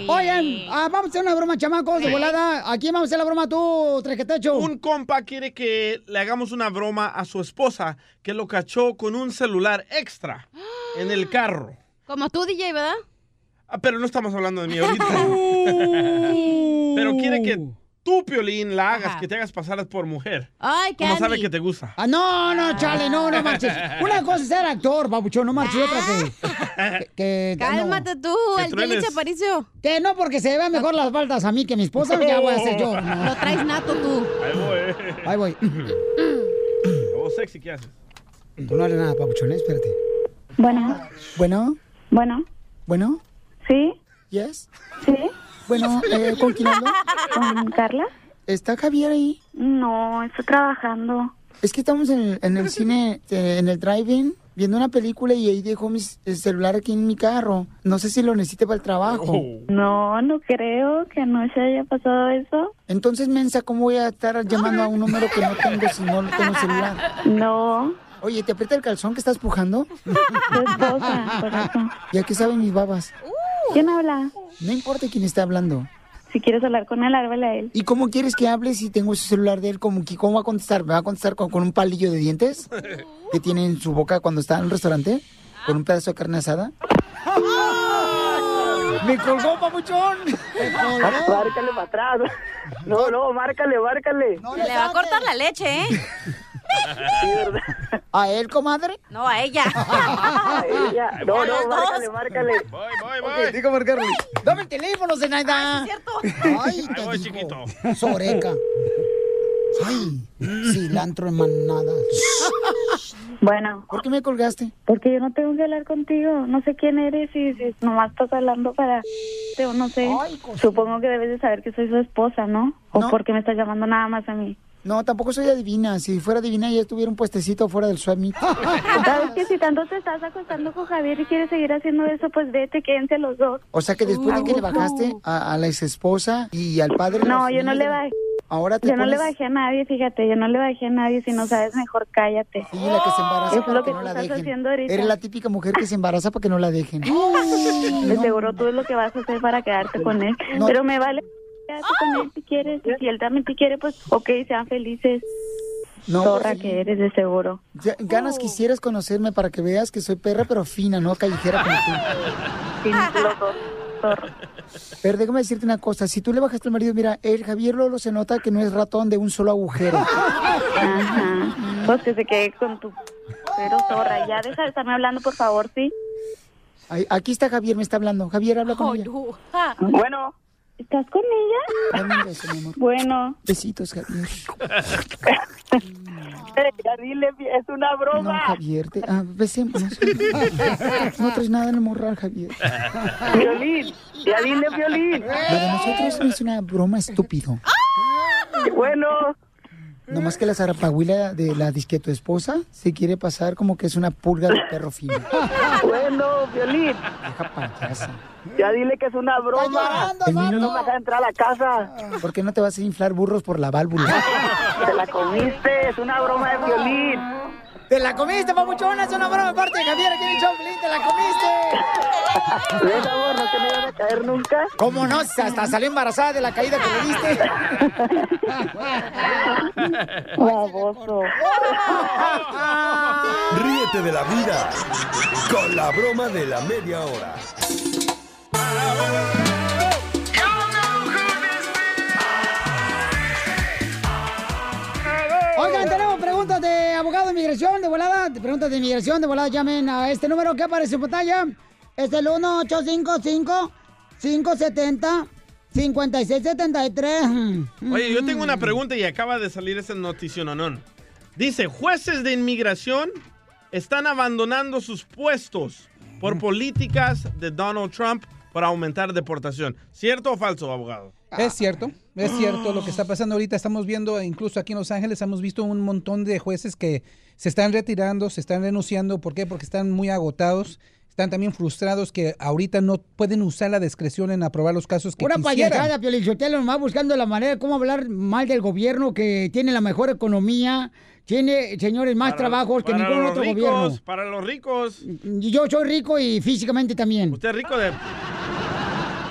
Oigan, ah, vamos a hacer una broma, chamacos, de volada. ¿A quién vamos a hacer la broma tú, trequetecho? Un compa quiere que le hagamos una broma a su esposa que lo cachó con un celular extra en el carro. Como tú, DJ, ¿verdad? Ah, pero no estamos hablando de mí ahorita. pero quiere que tú, Piolín, la hagas, que te hagas pasar por mujer. Ay, Como Candy. sabe que te gusta. Ah, no, no, chale, no, no marches. Una cosa es ser actor, babuchón, no marches. y Otra que... que, que- Cálmate tú, Que el Piolín se Aparicio. Que no, porque se vean mejor las faldas a mí que a mi esposa, ya voy a ser yo. no. Lo traes nato tú. Ahí voy. Ahí voy. Voz sexy, ¿qué haces? Tú no hables nada, papuchón, ¿eh? espérate. Bueno, Bueno, bueno, bueno, ¿sí? yes. ¿Sí? Bueno, eh, ¿con quién hablo? ¿Con Carla? ¿Está Javier ahí? No, estoy trabajando. Es que estamos en el, en el cine, eh, en el drive-in, viendo una película y ahí dejó mi el celular aquí en mi carro. No sé si lo necesite para el trabajo. No, no creo que no se haya pasado eso. Entonces, Mensa, ¿cómo voy a estar llamando a un número que no tengo si no tengo celular? No. Oye, ¿te aprieta el calzón que estás pujando? Tu esposa, por eso. ¿Y a qué saben mis babas? ¿Quién habla? No importa quién está hablando. Si quieres hablar con él, háblale a él. ¿Y cómo quieres que hable si tengo ese celular de él? ¿Cómo, va a contestar? ¿Me va a contestar con, con un palillo de dientes que tiene en su boca cuando está en un restaurante? ¿Con un pedazo de carne asada? ¡Me colgó, papuchón! Márcale para atrás. No, no, márcale, márcale. Se le va a cortar la leche, ¿eh? ¿A él, comadre? No, a ella. A ella. No, no, dos. márcale, márcale. Voy, voy, Ok, digo marcarle. Dame el teléfono, Zenaida. es cierto. Ay, Ahí te voy, digo. chiquito. Soreca. Ay, cilantro en manadas. Bueno. ¿Por qué me colgaste? Porque yo no tengo que hablar contigo. No sé quién eres y si nomás estás hablando para... O no sé. Supongo que debes de saber que soy su esposa, ¿no? ¿O No. porque me estás llamando nada más a mí? No, tampoco soy adivina. Si fuera adivina ya tuviera un puestecito fuera del meet. Sabes que si tanto te estás acostando con Javier y quieres seguir haciendo eso, pues vete, quédense los dos. O sea que después de que le bajaste a, a la ex esposa y al padre... No, yo no le bajé. Ahora te Yo no le bajé a nadie, fíjate, yo no le bajé a nadie. Si no sabes, mejor cállate. Sí, la que se embaraza es para lo que que no tú la estás dejen. haciendo ahorita. Eres la típica mujer que se embaraza para que no la dejen. De seguro tú es lo que vas a hacer para quedarte con él. No. Pero me vale quedarte con él si quieres. Y si él también te quiere, pues ok, sean felices. No, Zorra pues, que eres, de seguro. Ya- ganas quisieras conocerme para que veas que soy perra, pero fina, no callejera como tú. Sí, los dos, Pero déjame decirte una cosa, si tú le bajaste al marido, mira, el Javier Lolo se nota que no es ratón de un solo agujero. Ajá. Pues que se quede con tu pero zorra. Ya deja de estarme hablando, por favor, ¿sí? Ay, aquí está Javier, me está hablando. Javier, habla con ella. Bueno. ¿Estás con ella? Dame un beso, mi amor. Bueno. Besitos, Javier. Ya dile, es una No, broma. Javier, te, ah, besémonos. No traes nada en el morral, Javier. Violín, ya dile violín. De nosotros es una broma estúpido. Bueno. Nomás que la zarapahuila de la disque tu esposa se quiere pasar como que es una pulga de perro fino. Bueno, violín. Deja payasa. Ya dile que es una broma. El niño no no- me deja entrar a la casa. ¿Por qué no te vas a inflar burros por la válvula? Te la comiste, es una broma de violín. ¡Te la comiste, papuchona! Es una broma parte de Javier aquí en el ¡Te la comiste! ¿Ves, amor? ¿No te me van a caer nunca? ¿Cómo no? Hasta salió embarazada de la caída que le diste. Baboso. Ríete de la vida con la broma de la media hora. Preguntas de abogado de inmigración de volada. Preguntas de inmigración de volada. Llamen a este número que aparece en pantalla. Es el 1855-570-5673. Oye, yo tengo una pregunta y acaba de salir esa noticiononón. Dice, jueces de inmigración están abandonando sus puestos por políticas de Donald Trump para aumentar deportación. ¿Cierto o falso, abogado? Es cierto, es cierto lo que está pasando ahorita. Estamos viendo, incluso aquí en Los Ángeles, hemos visto un montón de jueces que se están retirando, se están renunciando. ¿Por qué? Porque están muy agotados. Están también frustrados que ahorita no pueden usar la discreción en aprobar los casos que Una quisieran. payasada, Piolichotelo, nomás buscando la manera de cómo hablar mal del gobierno que tiene la mejor economía, tiene, señores, más trabajos que para ningún los otro ricos, gobierno. Para los ricos. Y Yo soy rico y físicamente también. Usted es rico de...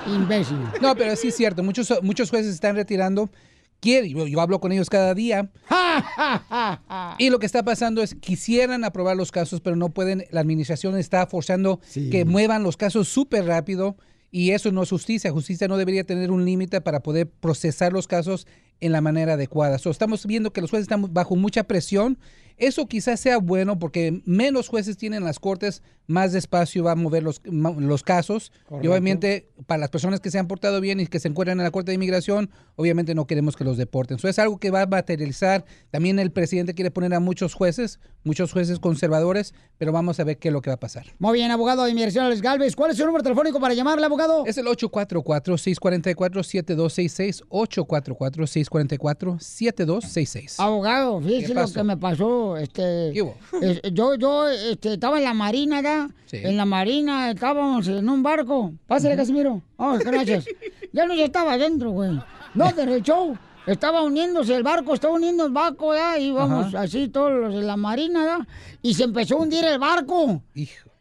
Imbécil. No, pero sí es cierto. Muchos, muchos jueces están retirando. Yo, yo hablo con ellos cada día. Y lo que está pasando es quisieran aprobar los casos, pero no pueden. La administración está forzando que muevan los casos súper rápido y eso no es justicia. Justicia no debería tener un límite para poder procesar los casos en la manera adecuada. So, estamos viendo que los jueces están bajo mucha presión. Eso quizás sea bueno porque menos jueces tienen las cortes, más despacio va a mover los, los casos. Y obviamente para las personas que se han portado bien y que se encuentran en la Corte de Inmigración, obviamente no queremos que los deporten. Eso es algo que va a materializar. También el presidente quiere poner a muchos jueces, muchos jueces conservadores, pero vamos a ver qué es lo que va a pasar. Muy bien, abogado de inmigración Alex Galvez. ¿Cuál es su número telefónico para llamarle, abogado? Es el 844-644-7266. 844-644-7266. Abogado, fíjese ¿Qué lo que me pasó. Este, es- yo yo este, estaba en la marina, ¿verdad? Sí. En la marina estábamos en un barco. Pásale, Casimiro. Oh, gracias. ya no ya estaba adentro, güey. No, del show. Estaba uniéndose el barco, estaba uniendo el barco, ¿verdad? Y íbamos Ajá. así todos los de la marina, ¿verdad? Y se empezó a hundir el barco.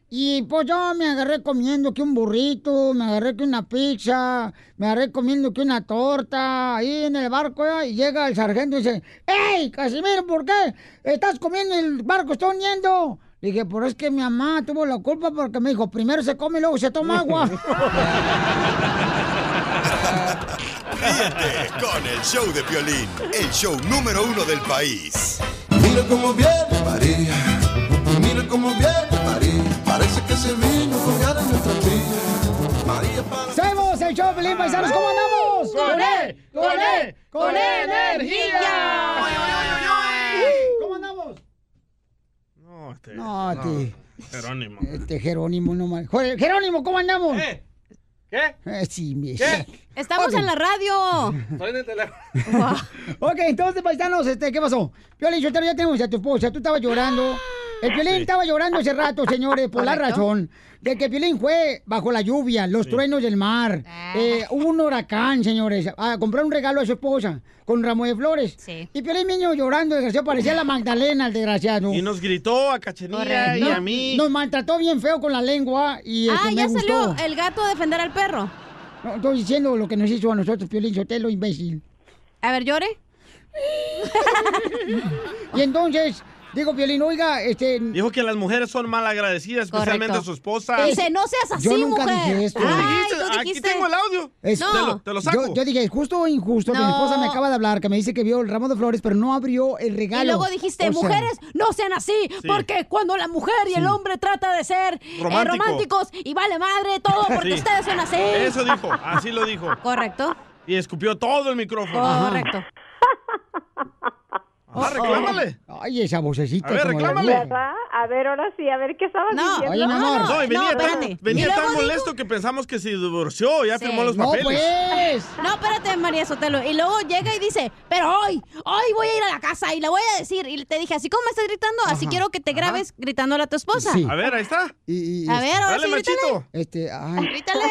Y pues yo me agarré comiendo que un burrito, me agarré que una pizza, me agarré comiendo que una torta, ahí en el barco, y llega el sargento y dice, ¡Ey, Casimiro, ¿por qué? Estás comiendo y el barco está hundiendo. Le dije, pero es que mi mamá tuvo la culpa porque me dijo, primero se come y luego se toma agua. Ríete con el show de Piolín, el show número uno del país. Mira cómo viene María, mira cómo viene María, se vino a colgar en nuestra. ¡Somos el show, Pelín Paisanos! ¿Cómo andamos? ¡Con E! ¡Con E! ¡Con energía! ¿Cómo andamos? No, este... No, este, Jerónimo. este Jerónimo no mal. Jerónimo, ¿cómo andamos? ¿Qué? Eh, sí, mi- Estamos Ok. en la radio. Estoy en el teléfono. Ok, entonces, paisanos, este, ¿qué pasó? Piolín, yo ya tenemos a tu esposa, tú estabas llorando. El Piolín estaba llorando hace rato, señores, por la razón de que Piolín fue bajo la lluvia, los truenos del mar. Eh, hubo un huracán, señores, a comprar un regalo a su esposa con ramo de flores. Y Piolín niño llorando, desgraciado, parecía la Magdalena, el desgraciado. Y nos gritó a Cachenilla y No, a mí. Nos maltrató bien feo con la lengua y Ah, este, me ya gustó. salió el gato a defender al perro. No, estoy diciendo lo que nos hizo a nosotros, Piolín Sotelo, imbécil. A ver, llore. Y entonces, digo, Piolín, oiga, este... Dijo que las mujeres son mal agradecidas, especialmente Correcto. su esposa. Dice, no seas así, Yo nunca mujer. dije esto. Tú Ay, dijiste, tú aquí dijiste. tengo el audio. Es- Te, lo, te lo saco. Yo, yo dije, ¿es justo o injusto que mi No. esposa me acaba de hablar, que me dice que vio el ramo de flores, pero no abrió el regalo? Y luego dijiste, O sea, mujeres, no sean así, Sí. porque cuando la mujer y el hombre trata de ser eh, Romántico. románticos y vale madre todo porque Sí. ustedes son así. Eso dijo, así lo dijo. Correcto. Y escupió todo el micrófono. Correcto. Ah, reclámale. Ay, esa vocecita. A ver, la reclámale. ¿Verdad? A ver, ahora sí, a ver qué estabas No, diciendo. Oye, mi amor. No, y venía, no, tan, espérate. venía Y tan dijo- molesto que pensamos que se divorció, ya Sí. firmó los No, papeles. pues. No, espérate, María Sotelo. Y luego llega y dice, pero hoy, hoy voy a ir a la casa y le voy a decir. Y te dije, así como me estás gritando, así Ajá. quiero que te grabes gritándole a tu esposa. Sí. A ver, ahí está. Y, y- A ver, ahora Dale, sí, grítale. machito. Este, ay. Grítale.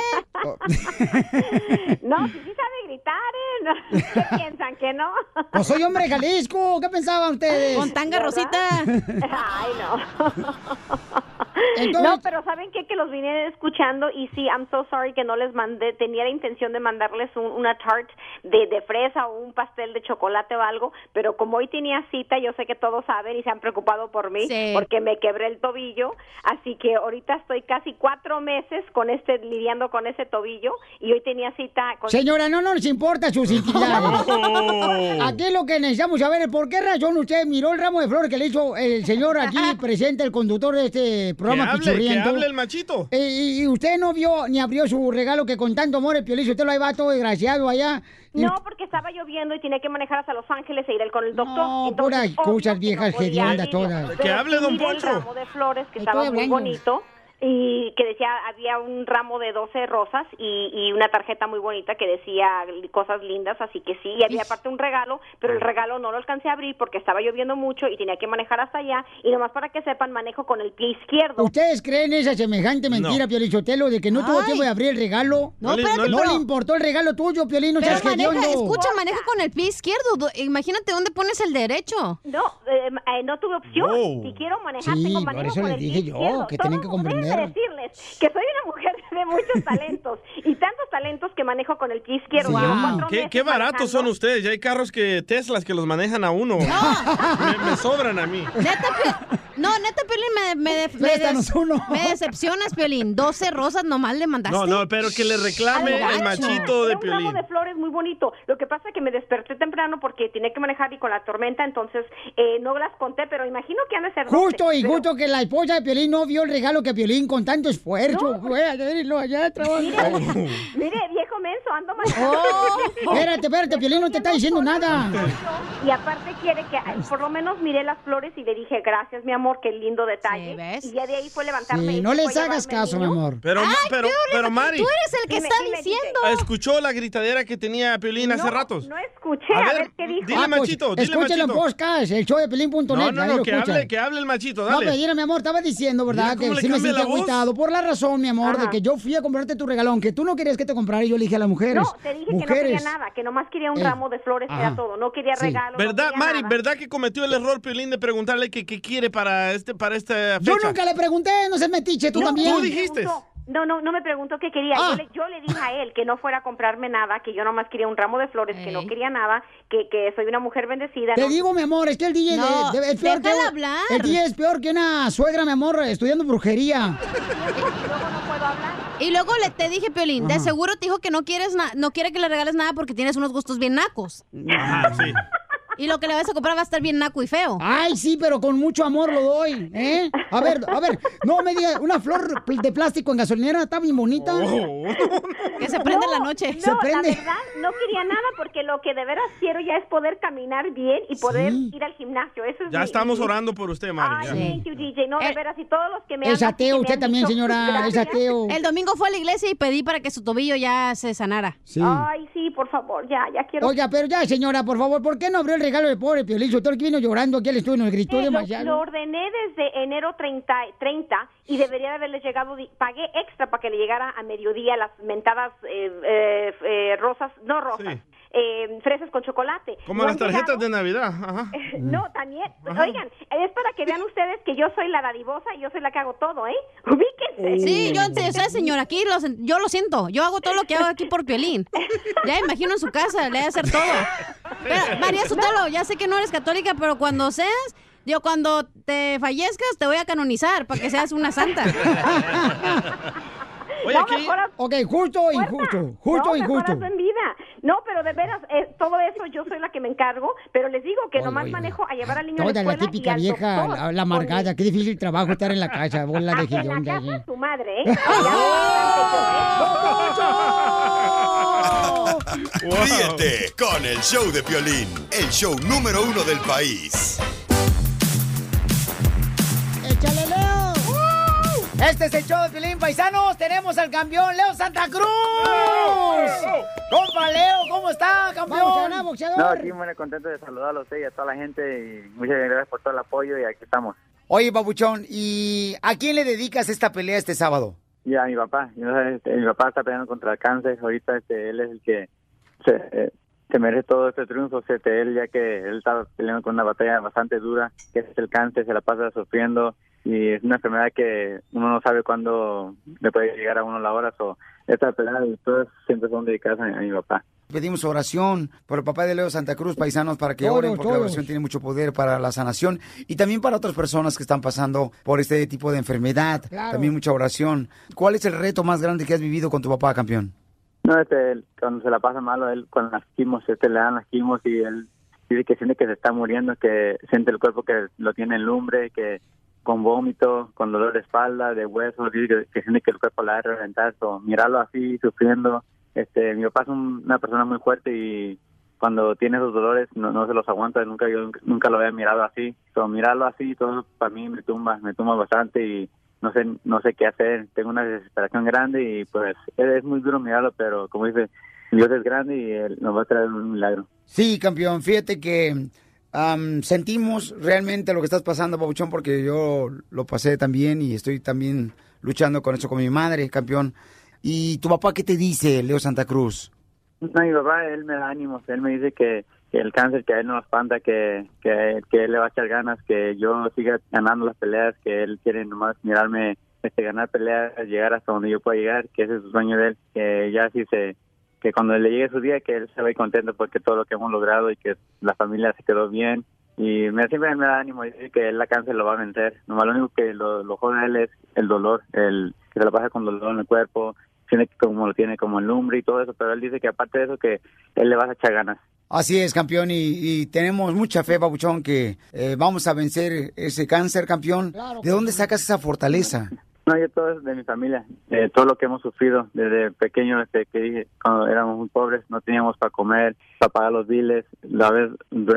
oh, No, si sí sabe gritar, ¿eh? No, ¿Qué piensan? ¿Que no? pues soy hombre Jalisco, ¿qué pensaban ustedes? Con tanga ¿Verdad? rosita. Ay, no. Entonces- No, pero ¿saben qué? Que los vine escuchando y sí, I'm so sorry que no les mandé, tenía la intención de mandarles un- una tart de, de fresa o un pastel de chocolate o algo, pero como hoy tenía cita, yo sé que todos saben y se han preocupado por mí Sí. porque me quebré el tobillo, así que ahorita estoy casi cuatro meses con este, lidiando con ese tobillo y hoy tenía cita con... Señora, no nos importa sus intimidades. Oh. Aquí lo que necesitamos saber es por qué razón usted miró el ramo de flores que le hizo el señor aquí presente, el conductor de este Que programa hable, que hable el machito. Eh, y, y usted no vio ni abrió su regalo que con tanto amor el piolín, usted lo ahí va todo desgraciado allá. Y No, porque estaba lloviendo y tenía que manejar hasta Los Ángeles e ir con el doctor. No, Entonces, puras cosas que viejas no ir. todas. Que hable, don Poncho. El ramo de flores que Estoy estaba muy bonito y que decía, había un ramo de 12 rosas y, y una tarjeta muy bonita que decía cosas lindas, así que sí, y había aparte un regalo, pero el regalo no lo alcancé a abrir porque estaba lloviendo mucho y tenía que manejar hasta allá y nomás para que sepan, manejo con el pie izquierdo. ¿Ustedes creen esa semejante mentira, No. Piolín Sotelo, de que no tuvo tiempo de abrir el regalo? No, No le- espérate, No pero, le importó el regalo tuyo, Piolín, no pero maneja, escucha, maneja con el pie izquierdo. Do- Imagínate dónde pones el derecho. No, eh, eh, no tuve opción. Si quiero manejar, Sí, tengo por manejo eso con les el dije pie yo izquierdo. que tienen que Todo- déjenme decirles que soy una mujer de muchos talentos y tantos talentos que manejo con el pie izquierdo. Llevo Wow. ¿Qué, baratos son ustedes. Ya hay carros que Teslas que los manejan a uno. Me, me sobran a mí. Neta, no, neta, Piolín, me, me, de- me des- uno. me decepcionas, Piolín. 12 rosas nomás le mandaste. No, no, pero que le reclame el machito de Era un ramo Piolín. de flores muy bonito. Lo que pasa es que me desperté temprano porque tenía que manejar y con la tormenta, entonces eh, no las conté, pero imagino que han de ser 12, Justo y pero- justo que la esposa de Piolín no vio el regalo que Piolín con tanto esfuerzo fue a verlo allá trabajando. Mire, viejo menso, ando manejando. Oh, espérate, espérate, Piolín no te está diciendo nada. Y aparte quiere que ay, por lo menos miré las flores y le dije, gracias, mi amor, qué lindo detalle. Sí, ¿ves? Y ya de ahí fue levantarme. Sí, y no les a hagas caso, mi amor. Pero, pero, pero Mari, Tú eres el que Dime, está dime, diciendo. ¿escuchó la gritadera que tenía Piolín hace no, ratos? No escuché, A a ver, qué dijo. dile, Ah, pues, machito, dile, escúchalo en podcast, el show de Pelín.net. No, no, no, que hable, que hable el machito, No, pero dale. mira, mi amor, estaba diciendo, ¿verdad? Mira cómo Que le sí me sentí. Agüitado por la razón, mi amor, de que yo fui a comprarte tu regalo, aunque tú no querías que te comprara, y yo le dije a las mujeres. No, te dije que no quería nada, que nomás quería un Eh, ramo de flores, ajá. era todo. No quería Sí. regalo. no ¿Verdad, quería Mari? nada. ¿Verdad que cometió el error Piolín de preguntarle que qué quiere para este para esta fecha? Yo nunca le pregunté, no seas metiche, tú No, también. tú me dijiste. preguntó- No, no, no me preguntó qué quería. Ah. Yo, le, yo le dije a él que no fuera a comprarme nada, que yo nomás quería un ramo de flores, que no quería nada, que, que soy una mujer bendecida. Te no- digo, mi amor, es que el DJ No, de- de- es peor que hablar. el DJ es peor que una suegra, mi amor, estudiando brujería. luego no puedo hablar. Y luego le te dije, Piolín, de Ajá. seguro te dijo que no quieres na- no quiere que le regales nada porque tienes unos gustos bien nacos. Ajá, sí. Y lo que le vas a comprar va a estar bien naco y feo. Ay, sí, pero con mucho amor lo doy, ¿eh? A ver, a ver, no me diga, una flor de plástico en gasolinera está bien bonita. Que se prende en la noche. Se No, prende. la verdad, no quería nada porque lo que de veras quiero ya es poder caminar bien y poder ir al gimnasio. Eso es Ya mi- estamos mi- orando por usted, Mari. Ay, thank you, DJ. No, de veras, y todos los que me Es ateo, usted también, dicho, señora, es ateo. El domingo fue a la iglesia y pedí para que su tobillo ya se sanara. Sí. Ay, sí, por favor, ya, ya quiero. Oiga, pero ya, señora, por favor, ¿por qué no abrió el regalo del pobre Piolín? Todo el que vino llorando aquí al estudio nos gritó lo, demasiado. lo ordené desde enero 30, 30 y debería de haberle llegado, pagué extra para que le llegara a mediodía las mentadas eh, eh, eh, rosas, no rosas, eh, fresas con chocolate. Como No las tarjetas llegado. de Navidad. Ajá. No, también. Ajá. Oigan, es para que vean ustedes que yo soy la dadivosa y yo soy la que hago todo, ¿eh? Ubíquense. Sí, yo sé, sé, señora, aquí lo, sen- yo lo siento. Yo hago todo lo que hago aquí por Piolín. Ya imagino en su casa, le voy a hacer todo. Pero, María Sotelo, ya sé que no eres católica, pero cuando seas, yo cuando te fallezcas te voy a canonizar para que seas una santa. Oye, No, aquí- Ok, justo o injusto, justo no, injusto. en vida. No, pero de veras, eh, todo eso yo soy la que me encargo, pero les digo que Oye, nomás oye, manejo a llevar al niño a la Toda la escuela típica y al vieja, doctor. la, la amargada, qué difícil trabajo estar en la casa, bola de En la casa ya. su madre, ¿eh? Ya Ríete con el show de Piolín, el show número uno del país. ¡Échale! Este es el show de Pilín Paisanos. Tenemos al campeón Leo Santa Cruz. Compa Leo, ¿cómo está, campeón? Vamos ganar, boxeador. No, aquí muy contento de saludarlos a usted y a toda la gente y muchas gracias por todo el apoyo y aquí estamos. Oye, babuchón, ¿y a quién le dedicas esta pelea este sábado? Y a mi papá, yo, este, mi papá está peleando contra el cáncer, ahorita este, él es el que se, eh, se merece todo este triunfo, él ya que él está peleando con una batalla bastante dura, que es el cáncer, se la pasa sufriendo y es una enfermedad que uno no sabe cuándo le puede llegar a uno la hora, o esta pelea y todas siempre son dedicadas a, a mi papá. Pedimos oración por el papá de Leo Santa Cruz, paisanos, para que Todos, oren, porque la todos. oración tiene mucho poder para la sanación y también para otras personas que están pasando por este tipo de enfermedad. Claro. También mucha oración. ¿Cuál es el reto más grande que has vivido con tu papá, campeón? No, este, cuando se la pasa malo, él con las quimos, este, le dan las quimos y él dice que siente que se está muriendo, que siente el cuerpo que lo tiene en lumbre, que con vómito, con dolor de espalda, de huesos, dice que, que siente que el cuerpo la va a reventar, so, mirarlo así, sufriendo. Este, mi papá es un- una persona muy fuerte y cuando tiene esos dolores no, no se los aguanta, nunca yo nunca lo había mirado así. So, mirarlo así, todo para mí me tumba, me tumba bastante y no sé no sé qué hacer. Tengo una desesperación grande y pues es, muy duro mirarlo, pero como dice, Dios es grande y él nos va a traer un milagro. Sí, campeón, fíjate que am, sentimos realmente lo que estás pasando, Pabuchón, porque yo lo pasé también y estoy también luchando con eso con mi madre, campeón. ¿Y tu papá qué te dice, Leo Santa Cruz? No, mi papá, él me da ánimos, él me dice que el cáncer que a él no espanta, que, que, él le va a echar ganas, que yo siga ganando las peleas, que él quiere nomás mirarme este, ganar peleas, llegar hasta donde yo pueda llegar, que ese es su sueño de él, que ya sí se, que cuando le llegue su día, que él se va a ir contento porque todo lo que hemos logrado y que la familia se quedó bien. Y me, siempre me da ánimo dice que él la cáncer lo va a vencer. Nomás lo único que lo, lo jode a él es el dolor, el que se lo pasa con dolor en el cuerpo, tiene como lo tiene como el lumbre y todo eso, pero él dice que aparte de eso que él le va a echar ganas. Así es, campeón, y, y tenemos mucha fe, Pabuchón, que eh, vamos a vencer ese cáncer, campeón. ¿De dónde sacas esa fortaleza? No, yo todo es de mi familia, de todo lo que hemos sufrido desde pequeño, desde que dije, cuando éramos muy pobres, no teníamos para comer, para pagar los biles, la vez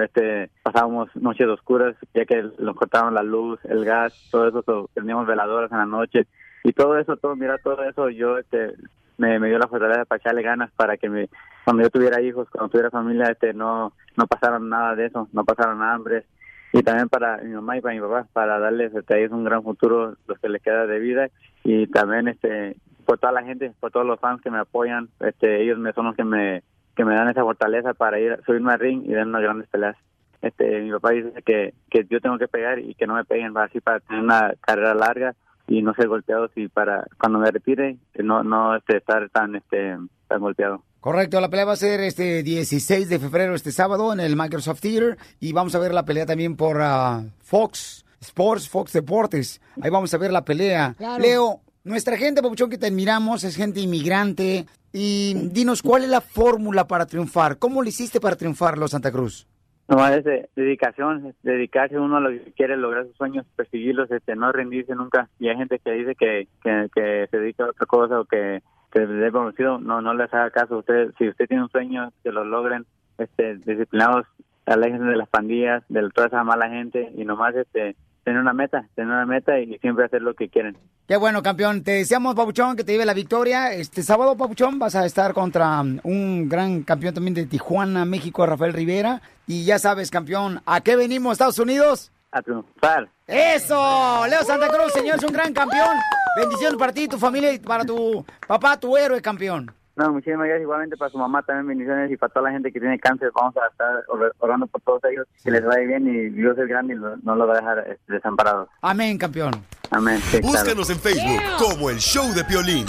este, pasábamos noches oscuras, ya que nos cortaron la luz, el gas, todo eso, so, teníamos veladoras en la noche, y todo eso, todo, mira, todo eso, yo este, me, me dio la fortaleza para echarle ganas para que me, cuando yo tuviera hijos, cuando tuviera familia, este, no, no pasaran nada de eso, no pasaran hambre, y también para mi mamá y para mi papá, para darles este, a ellos un gran futuro, lo que les queda de vida, y también este por toda la gente, por todos los fans que me apoyan, este ellos me son los que me que me dan esa fortaleza para ir subirme al ring y dar unas grandes peleas. Este mi papá dice que que yo tengo que pegar y que no me peguen, así para tener una carrera larga y no ser golpeado y para cuando me retire no no este estar tan este tan golpeado. Correcto, la pelea va a ser este 16 de febrero, este sábado, en el Microsoft Theater. Y vamos a ver la pelea también por ah, Fox Sports, Fox Deportes. Ahí vamos a ver la pelea. Claro. Leo, nuestra gente, Papuchón, que te admiramos, es gente inmigrante. Y dinos, ¿cuál es la fórmula para triunfar? ¿Cómo le hiciste para triunfar, los Santa Cruz? Nomás es de- dedicación, es dedicarse uno a lo que quiere, lograr sus sueños, perseguirlos, este, no rendirse nunca. Y hay gente que dice que, que, que se dedica a otra cosa o que, que dé conocido, no, no les haga caso. Usted, si usted tiene un sueño, que lo logren, este, disciplinados, aléjense de las pandillas, de toda esa mala gente y nomás este, tener una meta, tener una meta y siempre hacer lo que quieren. Qué bueno, campeón. Te deseamos, Papuchón, que te lleve la victoria. Este sábado, Papuchón, vas a estar contra um, un gran campeón también de Tijuana, México, Rafael Rivera. Y ya sabes, campeón, ¿a qué venimos, Estados Unidos? A triunfar. ¡Eso! Leo Santa Cruz, señor, es un gran campeón. Bendiciones para ti, tu familia y para tu papá, tu héroe, campeón. No, muchísimas gracias. Igualmente para su mamá también bendiciones y para toda la gente que tiene cáncer. Vamos a estar or- orando por todos ellos. Que les vaya bien y Dios es grande y lo- no lo va a dejar este, desamparados. Amén, campeón. Amén. Sí, claro. Búscanos en Facebook como el show de Piolín.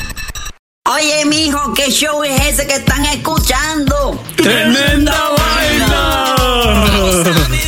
Oye, mijo, ¿qué show es ese que están escuchando? ¡Tremenda